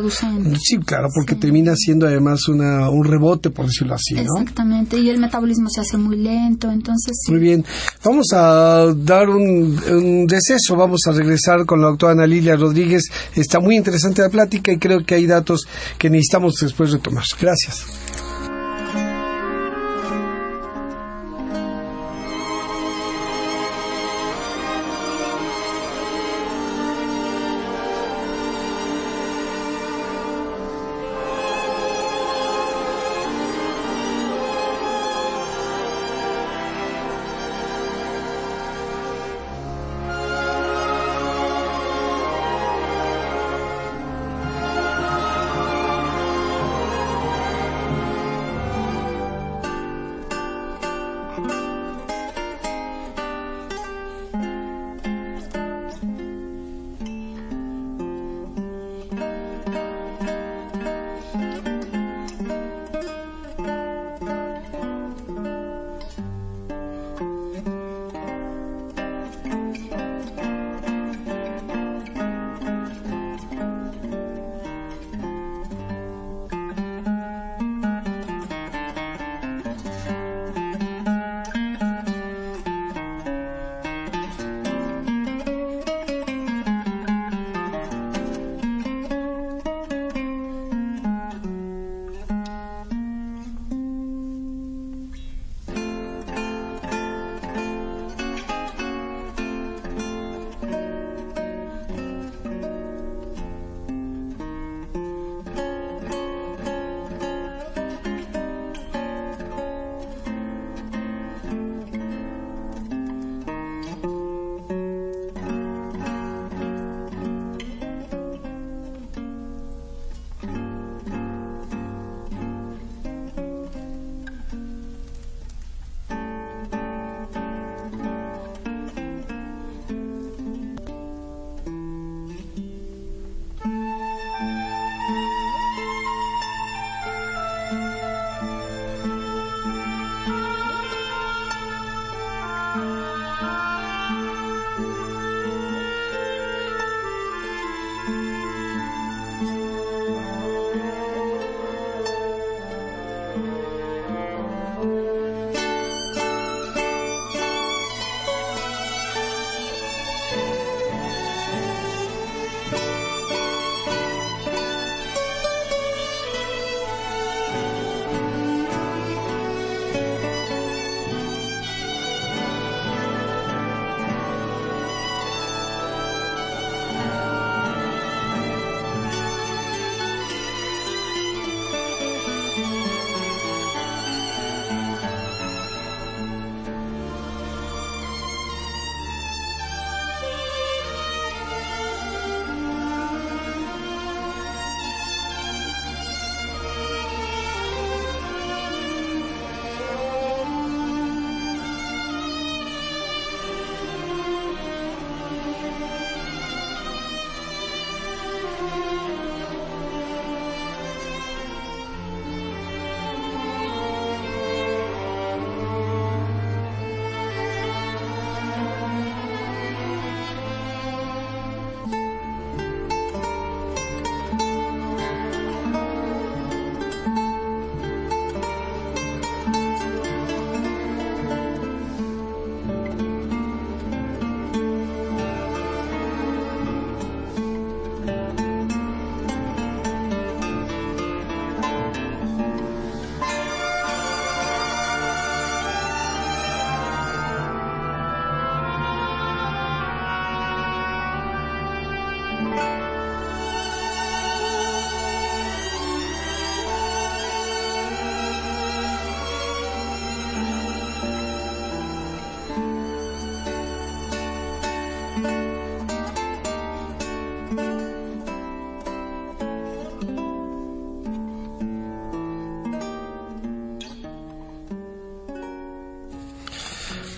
sí claro porque termina siendo además una un rebote por decirlo así ¿no? exactamente y el metabolismo se hace muy lento entonces muy bien vamos a dar un, un receso vamos a regresar con la doctora Ana Lilia Rodríguez está muy interesante la plática y creo que hay datos que necesitamos después retomar. Gracias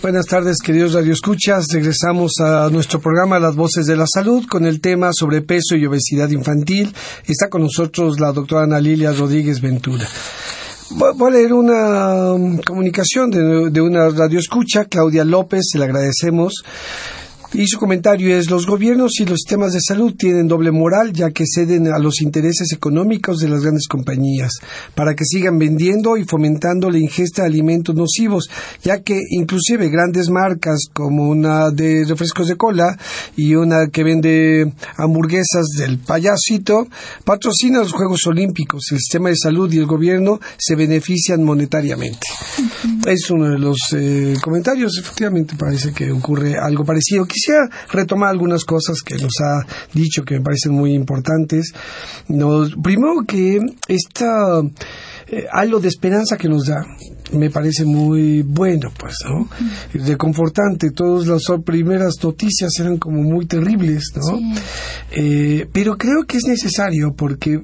Buenas tardes, queridos radioescuchas. Regresamos a nuestro programa Las Voces de la Salud con el tema sobrepeso y obesidad infantil. Está con nosotros la doctora Ana Lilia Rodríguez Ventura. Voy a leer una um, comunicación de, de una radioescucha, Claudia López, se la agradecemos. Y su comentario es, los gobiernos y los sistemas de salud tienen doble moral ya que ceden a los intereses económicos de las grandes compañías para que sigan vendiendo y fomentando la ingesta de alimentos nocivos, ya que inclusive grandes marcas como una de refrescos de cola y una que vende hamburguesas del payasito patrocinan los Juegos Olímpicos. El sistema de salud y el gobierno se benefician monetariamente. Es uno de los eh, comentarios. Efectivamente parece que ocurre algo parecido quisiera retomar algunas cosas que nos ha dicho que me parecen muy importantes. primero que esta eh, halo de esperanza que nos da me parece muy bueno, pues, ¿no? Reconfortante. Todas las primeras noticias eran como muy terribles, ¿no? Eh, pero creo que es necesario porque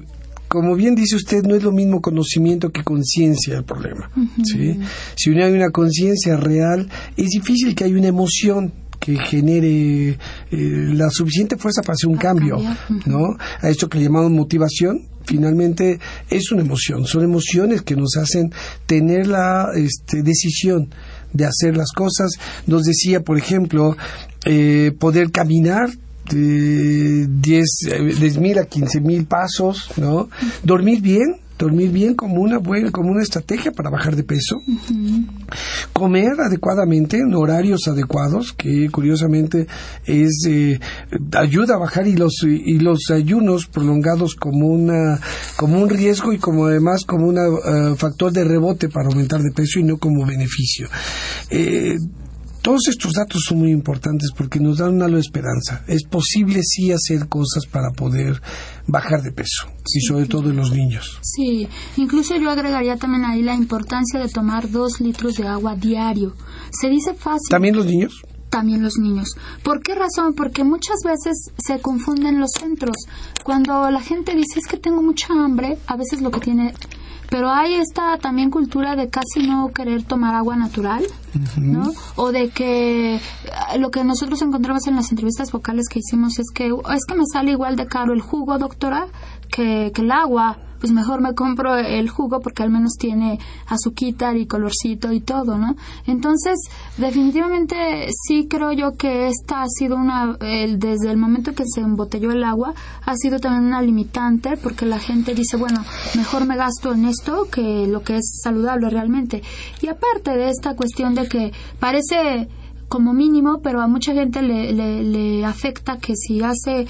como bien dice usted, no es lo mismo conocimiento que conciencia del problema. ¿sí? Si no hay una conciencia real, es difícil que haya una emoción que genere eh, la suficiente fuerza para hacer un cambio, ¿no? A esto que le llamamos motivación, finalmente es una emoción, son emociones que nos hacen tener la este, decisión de hacer las cosas. Nos decía, por ejemplo, eh, poder caminar de 10 mil a 15 mil pasos, ¿no? Dormir bien, dormir bien como una buena como una estrategia para bajar de peso. Comer adecuadamente en horarios adecuados que curiosamente es eh, ayuda a bajar y los y los ayunos prolongados como una como un riesgo y como además como un eh, factor de rebote para aumentar de peso y no como beneficio. Eh, todos estos datos son muy importantes porque nos dan una esperanza. Es posible sí hacer cosas para poder bajar de peso y sobre todo en los niños. Sí, incluso yo agregaría también ahí la importancia de tomar dos litros de agua diario. Se dice fácil. ¿También los niños? También los niños. ¿Por qué razón? Porque muchas veces se confunden los centros. Cuando la gente dice es que tengo mucha hambre, a veces lo que tiene pero hay esta también cultura de casi no querer tomar agua natural, ¿no? O de que eh, lo que nosotros encontramos en las entrevistas vocales que hicimos es que es que me sale igual de caro el jugo, doctora, que, que el agua pues mejor me compro el jugo porque al menos tiene azuquita y colorcito y todo, ¿no? Entonces, definitivamente sí creo yo que esta ha sido una, desde el momento que se embotelló el agua, ha sido también una limitante porque la gente dice, bueno, mejor me gasto en esto que lo que es saludable realmente. Y aparte de esta cuestión de que parece como mínimo, pero a mucha gente le, le, le afecta que si hace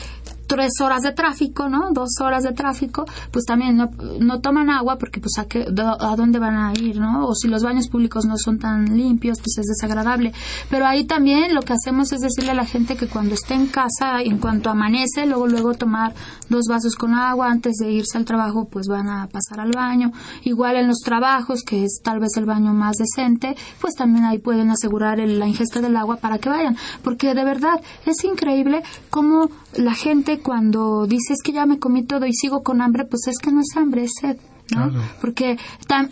tres horas de tráfico, ¿no? Dos horas de tráfico, pues también no, no toman agua porque pues a, qué, a dónde van a ir, ¿no? O si los baños públicos no son tan limpios, pues es desagradable. Pero ahí también lo que hacemos es decirle a la gente que cuando esté en casa, en cuanto amanece, luego luego tomar dos vasos con agua antes de irse al trabajo, pues van a pasar al baño. Igual en los trabajos, que es tal vez el baño más decente, pues también ahí pueden asegurar la ingesta del agua para que vayan. Porque de verdad es increíble cómo la gente cuando dices que ya me comí todo y sigo con hambre, pues es que no es hambre, es sed. ¿no? Porque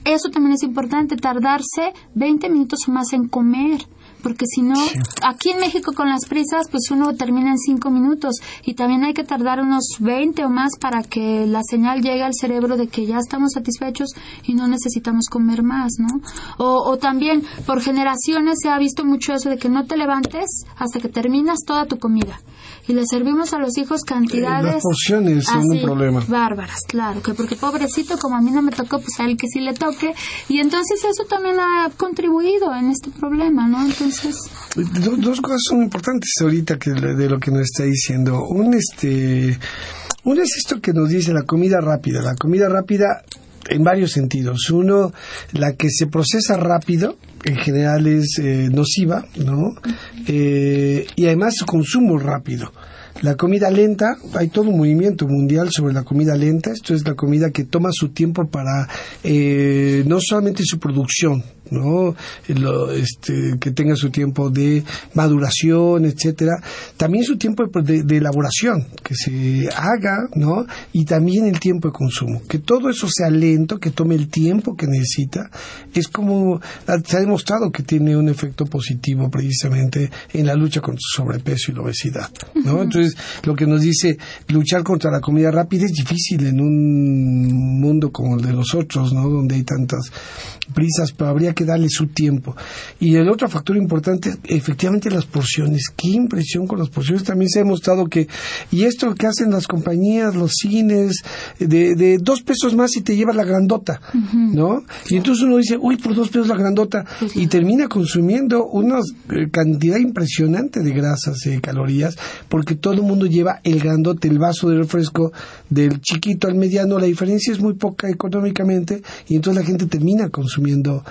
eso también es importante, tardarse 20 minutos o más en comer porque si no, aquí en México con las prisas, pues uno termina en cinco minutos y también hay que tardar unos 20 o más para que la señal llegue al cerebro de que ya estamos satisfechos y no necesitamos comer más, ¿no? O, o también por generaciones se ha visto mucho eso de que no te levantes hasta que terminas toda tu comida y le servimos a los hijos cantidades. Las porciones son un problema. Bárbaras, claro, que porque pobrecito, como a mí no me tocó, pues a él que sí le toque. Y entonces eso también ha contribuido en este problema, ¿no? Entonces. dos cosas son importantes ahorita que de lo que nos está diciendo. Un, este. Uno es esto que nos dice la comida rápida. La comida rápida en varios sentidos. Uno, la que se procesa rápido, en general es eh, nociva, ¿no? Eh, y además su consumo rápido. La comida lenta, hay todo un movimiento mundial sobre la comida lenta. Esto es la comida que toma su tiempo para eh, no solamente su producción, ¿no? este, que tenga su tiempo de maduración, etcétera. También su tiempo de, de, elaboración, que se haga, ¿no? Y también el tiempo de consumo. Que todo eso sea lento, que tome el tiempo que necesita. Es como se ha demostrado que tiene un efecto positivo precisamente en la lucha contra el sobrepeso y la obesidad, ¿no? Entonces, lo que nos dice luchar contra la comida rápida es difícil en un mundo como el de los otros, ¿no? Donde hay tantas prisas, pero habría que darle su tiempo. Y el otro factor importante, efectivamente, las porciones. Qué impresión con las porciones. También se ha demostrado que, y esto que hacen las compañías, los cines, de, de dos pesos más y te lleva la grandota, ¿no? Y entonces uno dice, uy, por dos pesos la grandota, y termina consumiendo una eh, cantidad impresionante de grasas y calorías, porque todo el mundo lleva el grandote, el vaso de refresco del chiquito al mediano, la diferencia es muy poca económicamente, y entonces la gente termina consumiendo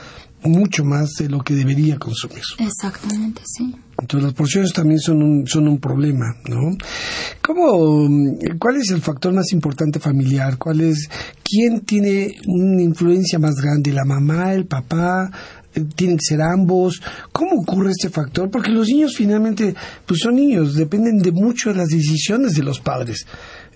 mucho más de lo que debería consumir. Exactamente, sí. Entonces las porciones también son un, son un problema, ¿no? ¿Cómo, ¿Cuál es el factor más importante familiar? ¿Cuál es, quién tiene una influencia más grande? ¿La mamá, el papá? Eh, tienen que ser ambos. ¿Cómo ocurre este factor? Porque los niños finalmente, pues son niños, dependen de mucho de las decisiones de los padres.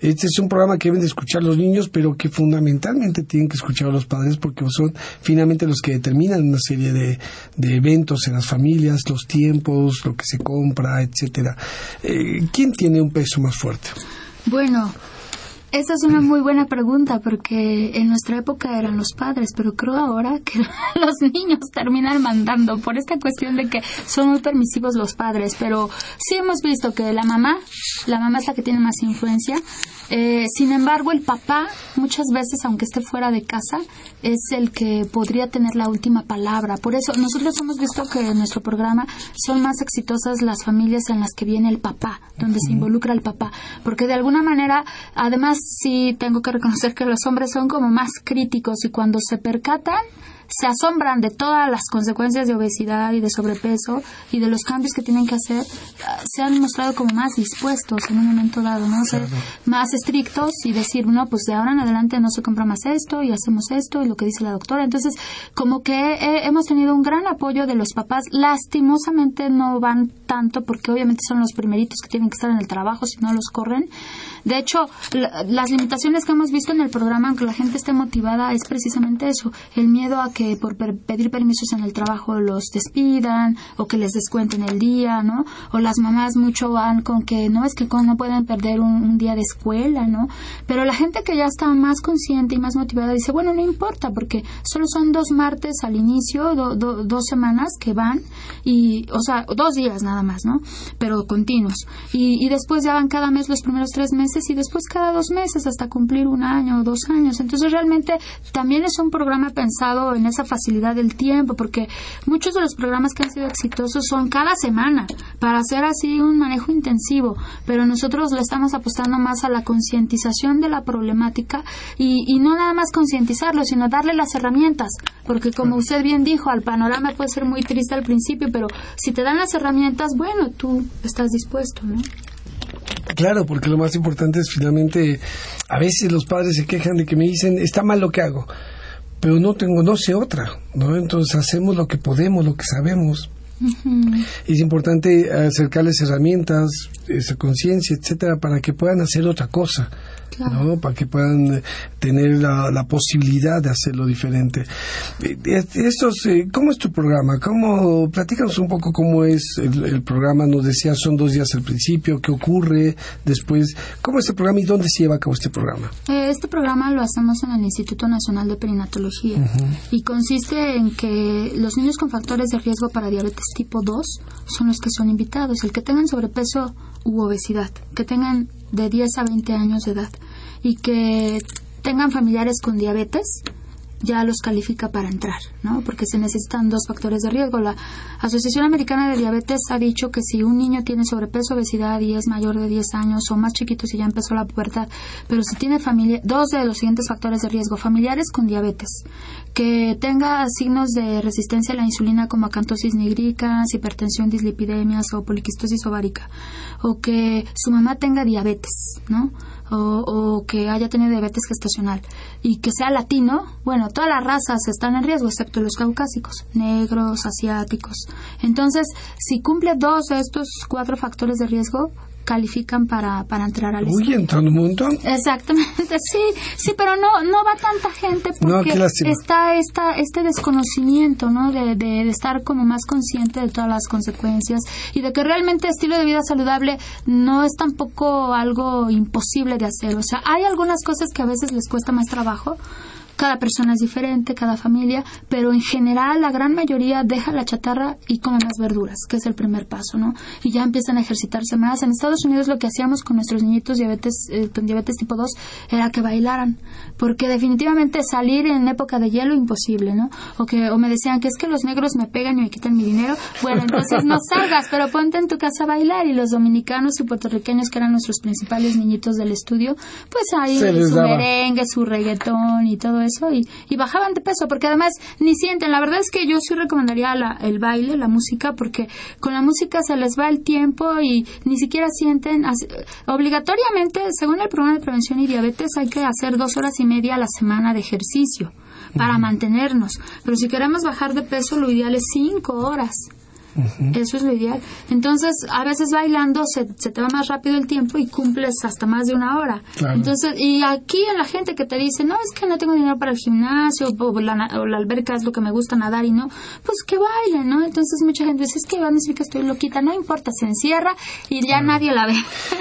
Este es un programa que deben de escuchar los niños, pero que fundamentalmente tienen que escuchar a los padres porque son finalmente los que determinan una serie de, de eventos en las familias, los tiempos, lo que se compra, etcétera. Eh, ¿Quién tiene un peso más fuerte? Bueno, esa es una muy buena pregunta porque en nuestra época eran los padres, pero creo ahora que [LAUGHS] los niños terminan mandando por esta cuestión de que son muy permisivos los padres, pero sí hemos visto que la mamá, la mamá es la que tiene más influencia. Eh, sin embargo, el papá muchas veces, aunque esté fuera de casa, es el que podría tener la última palabra. Por eso nosotros hemos visto que en nuestro programa son más exitosas las familias en las que viene el papá, donde se involucra el papá, porque de alguna manera, además sí tengo que reconocer que los hombres son como más críticos y cuando se percatan se asombran de todas las consecuencias de obesidad y de sobrepeso y de los cambios que tienen que hacer, ah, se han mostrado como más dispuestos en un momento dado, ¿no? Ser más estrictos y decir, no, pues de ahora en adelante no se compra más esto y hacemos esto y lo que dice la doctora. Entonces, como que hemos tenido un gran apoyo de los papás. Lastimosamente no van tanto porque obviamente son los primeritos que tienen que estar en el trabajo, si no los corren. De hecho, las limitaciones que hemos visto en el programa, aunque la gente esté motivada, es precisamente eso, el miedo a que por pedir permisos en el trabajo los despidan o que les descuenten el día, ¿no? O las mamás mucho van con que no es que no pueden perder un, día de escuela, ¿no? Pero la gente que ya está más consciente y más motivada dice, bueno, no importa porque solo son dos martes al inicio, dos semanas que van y, o sea, dos días nada más, ¿no? Pero continuos. Y, y después ya van cada mes los primeros tres meses y después cada dos meses hasta cumplir un año o dos años. Entonces realmente también es un programa pensado en esa facilidad del tiempo, porque muchos de los programas que han sido exitosos son cada semana para hacer así un manejo intensivo, pero nosotros le estamos apostando más a la concientización de la problemática y, y no nada más concientizarlo, sino darle las herramientas, porque como usted bien dijo, al panorama puede ser muy triste al principio, pero si te dan las herramientas, bueno, tú estás dispuesto, ¿no? Claro, porque lo más importante es finalmente, a veces los padres se quejan de que me dicen, está mal lo que hago pero no tengo, no sé otra, ¿no? Entonces hacemos lo que podemos, lo que sabemos. Es importante acercarles herramientas, esa conciencia, etcétera, para que puedan hacer otra cosa. ¿No? Para que puedan tener la, posibilidad de hacerlo diferente. Eh, estos, eh, ¿Cómo es tu programa? ¿Cómo, platícanos un poco cómo es el, programa. Nos decías, son dos días al principio, qué ocurre después. ¿Cómo es el programa y dónde se lleva a cabo este programa? Eh, este programa lo hacemos en el Instituto Nacional de Perinatología y consiste en que los niños con factores de riesgo para diabetes tipo 2 son los que son invitados. El que tengan sobrepeso u obesidad, que tengan de 10 a 20 años de edad y que tengan familiares con diabetes, ya los califica para entrar, ¿no? Porque se necesitan dos factores de riesgo. La Asociación Americana de Diabetes ha dicho que si un niño tiene sobrepeso, obesidad y es mayor de 10 años o más chiquito si ya empezó la pubertad, pero si tiene familia, dos de los siguientes factores de riesgo, familiares con diabetes, que tenga signos de resistencia a la insulina como acantosis nigricans, hipertensión, dislipidemias o poliquistosis ovárica, o que su mamá tenga diabetes, ¿no? O, que haya tenido diabetes gestacional y que sea latino, bueno, todas las razas están en riesgo, excepto los caucásicos, negros, asiáticos. Entonces, si cumple dos de estos cuatro factores de riesgo, califican para, para entrar al Uy, entran un montón. Exactamente, [LAUGHS] sí, sí, pero no, no va tanta gente porque está esta, este desconocimiento, ¿no? De, de, de, estar como más consciente de todas las consecuencias y de que realmente estilo de vida saludable no es tampoco algo imposible de hacer. O sea, hay algunas cosas que a veces les cuesta más trabajo, cada persona es diferente, cada familia, pero en general la gran mayoría deja la chatarra y come más verduras, que es el primer paso, ¿no? Y ya empiezan a ejercitarse más. En Estados Unidos lo que hacíamos con nuestros niñitos diabetes, eh, con diabetes tipo 2 era que bailaran, porque definitivamente salir en época de hielo imposible, ¿no? O que o me decían que es que los negros me pegan y me quitan mi dinero. Bueno, entonces no [LAUGHS] salgas, pero ponte en tu casa a bailar y los dominicanos y puertorriqueños que eran nuestros principales niñitos del estudio, pues ahí su merengue, su reggaetón y todo eso y, bajaban de peso porque además ni sienten. La verdad es que yo sí recomendaría el baile, la música, porque con la música se les va el tiempo y ni siquiera sienten. Obligatoriamente, según el programa de prevención y diabetes, hay que hacer dos horas y media a la semana de ejercicio para mantenernos. Pero si queremos bajar de peso, lo ideal es cinco horas. Eso es lo ideal. Entonces, a veces bailando se, se, te va más rápido el tiempo y cumples hasta más de una hora. Entonces, y aquí en la gente que te dice, no, es que no tengo dinero para el gimnasio o la, alberca es lo que me gusta nadar y no, pues que bailen, ¿no? Entonces, mucha gente dice, es que van a decir que estoy loquita, no importa, se encierra y ya nadie la ve.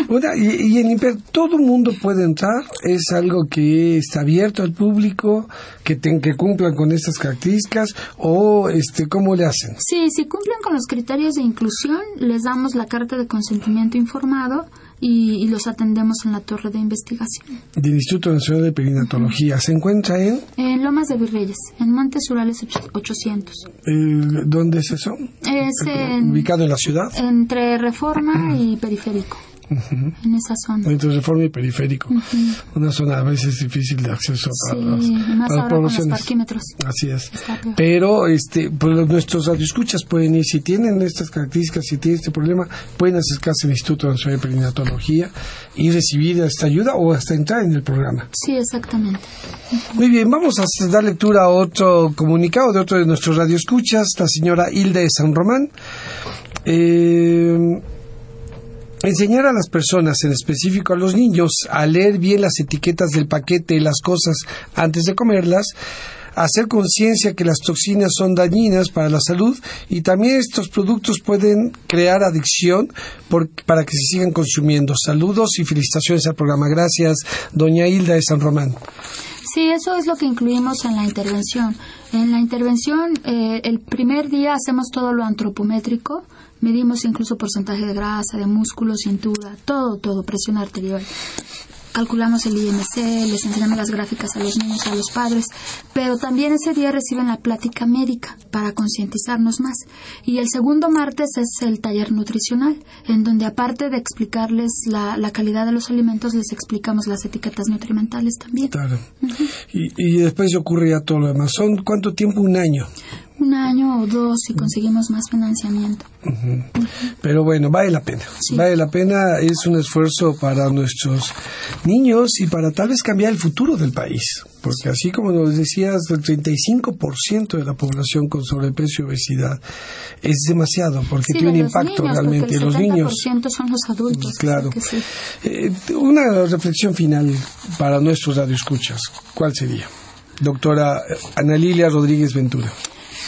[LAUGHS] y, y en Imper todo mundo puede entrar, es algo que está abierto al público, que, que cumplan con estas características o este cómo le hacen. Sí, si cumplen con los criterios de inclusión, les damos la carta de consentimiento informado y, los atendemos en la torre de investigación. Del Instituto Nacional de Perinatología. ¿Se encuentra en? En Lomas de Virreyes, en Montes Urales 800. Eh, ¿Dónde es eso? Es ¿Ubicado en la ciudad? Entre Reforma y Periférico en esa zona. Entre Reforma y Periférico. Una zona a veces difícil de acceso para, sí, más ahora los parquímetros. Así es. Pero este, pues, nuestros radioescuchas pueden ir, si tienen estas características, si tienen este problema, pueden acercarse al Instituto Nacional de Perinatología y recibir esta ayuda o hasta entrar en el programa. Sí, exactamente. Muy bien, vamos a dar lectura a otro comunicado de otro de nuestros radioescuchas, la señora Hilda de San Román. Eh, Enseñar a las personas, en específico a los niños, a leer bien las etiquetas del paquete de las cosas antes de comerlas, hacer conciencia que las toxinas son dañinas para la salud y también estos productos pueden crear adicción para que se sigan consumiendo. Saludos y felicitaciones al programa. Gracias, doña Hilda de San Román. Sí, eso es lo que incluimos en la intervención. En la intervención, eh, el primer día hacemos todo lo antropométrico, Medimos incluso porcentaje de grasa, de músculo, cintura, todo, todo, presión arterial. Calculamos el IMC, les enseñamos las gráficas a los niños y a los padres, pero también ese día reciben la plática médica para concientizarnos más. Y el segundo martes es el taller nutricional, en donde aparte de explicarles la, calidad de los alimentos, les explicamos las etiquetas nutrimentales también. Claro. y, y después ocurre ya todo lo demás. ¿Son cuánto tiempo? Un año un año o dos si conseguimos más financiamiento. Pero bueno, vale la pena. Vale la pena, es un esfuerzo para nuestros niños y para tal vez cambiar el futuro del país. Porque así como nos decías, el 35% de la población con sobrepeso y obesidad es demasiado, porque tiene un impacto realmente. en los niños son los adultos. Claro. Eh, una reflexión final para nuestros radioescuchas. ¿Cuál sería? Doctora Ana Lilia Rodríguez Ventura.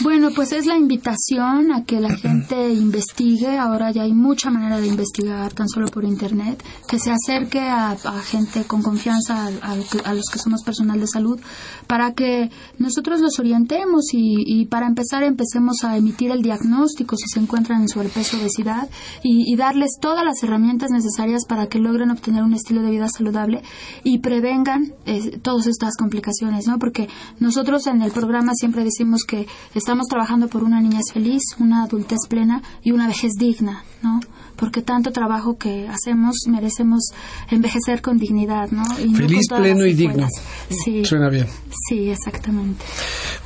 Bueno, pues es la invitación a que la [CLEARS THROAT] gente investigue. Ahora ya hay mucha manera de investigar, tan solo por Internet. Que se acerque a, gente con confianza, a, los que somos personal de salud, para que nosotros los orientemos y, para empezar empecemos a emitir el diagnóstico si se encuentran en sobrepeso o obesidad y, darles todas las herramientas necesarias para que logren obtener un estilo de vida saludable y prevengan eh, todas estas complicaciones, ¿no? Porque nosotros en el programa siempre decimos que Estamos trabajando por una niñez feliz, una adultez plena y una vejez digna, ¿no? porque tanto trabajo que hacemos merecemos envejecer con dignidad, ¿no? Feliz, pleno y digno. Sí. Suena bien. Sí, exactamente.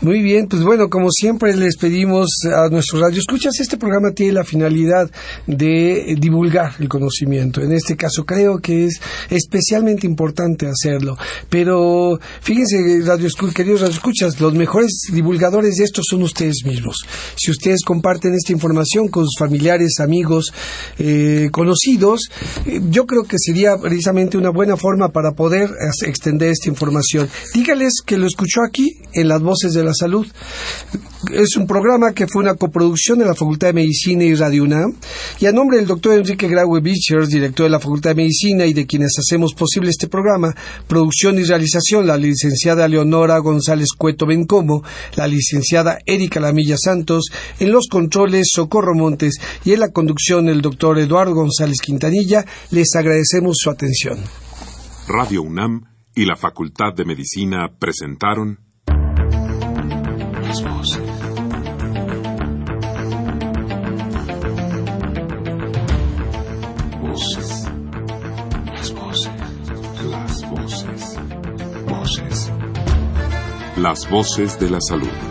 Muy bien, pues bueno, como siempre les pedimos a nuestros radioescuchas, este programa tiene la finalidad de divulgar el conocimiento. En este caso creo que es especialmente importante hacerlo. Pero fíjense, radio, queridos radioescuchas, los mejores divulgadores de esto son ustedes mismos. Si ustedes comparten esta información con sus familiares, amigos, eh, conocidos, eh, yo creo que sería precisamente una buena forma para poder extender esta información. Dígales que lo escuchó aquí en las voces de la salud. Es un programa que fue una coproducción de la Facultad de Medicina y Radio UNAM. Y a nombre del doctor Enrique Graue Bichers, director de la Facultad de Medicina y de quienes hacemos posible este programa, producción y realización, la licenciada Leonora González Cueto Bencomo, la licenciada Erika Lamilla Santos, en los controles Socorro Montes y en la conducción el doctor Eduardo González Quintanilla, les agradecemos su atención. Radio UNAM y la Facultad de Medicina presentaron Las voces. Voces. Las voces. Las voces. Voces. Las voces de la salud.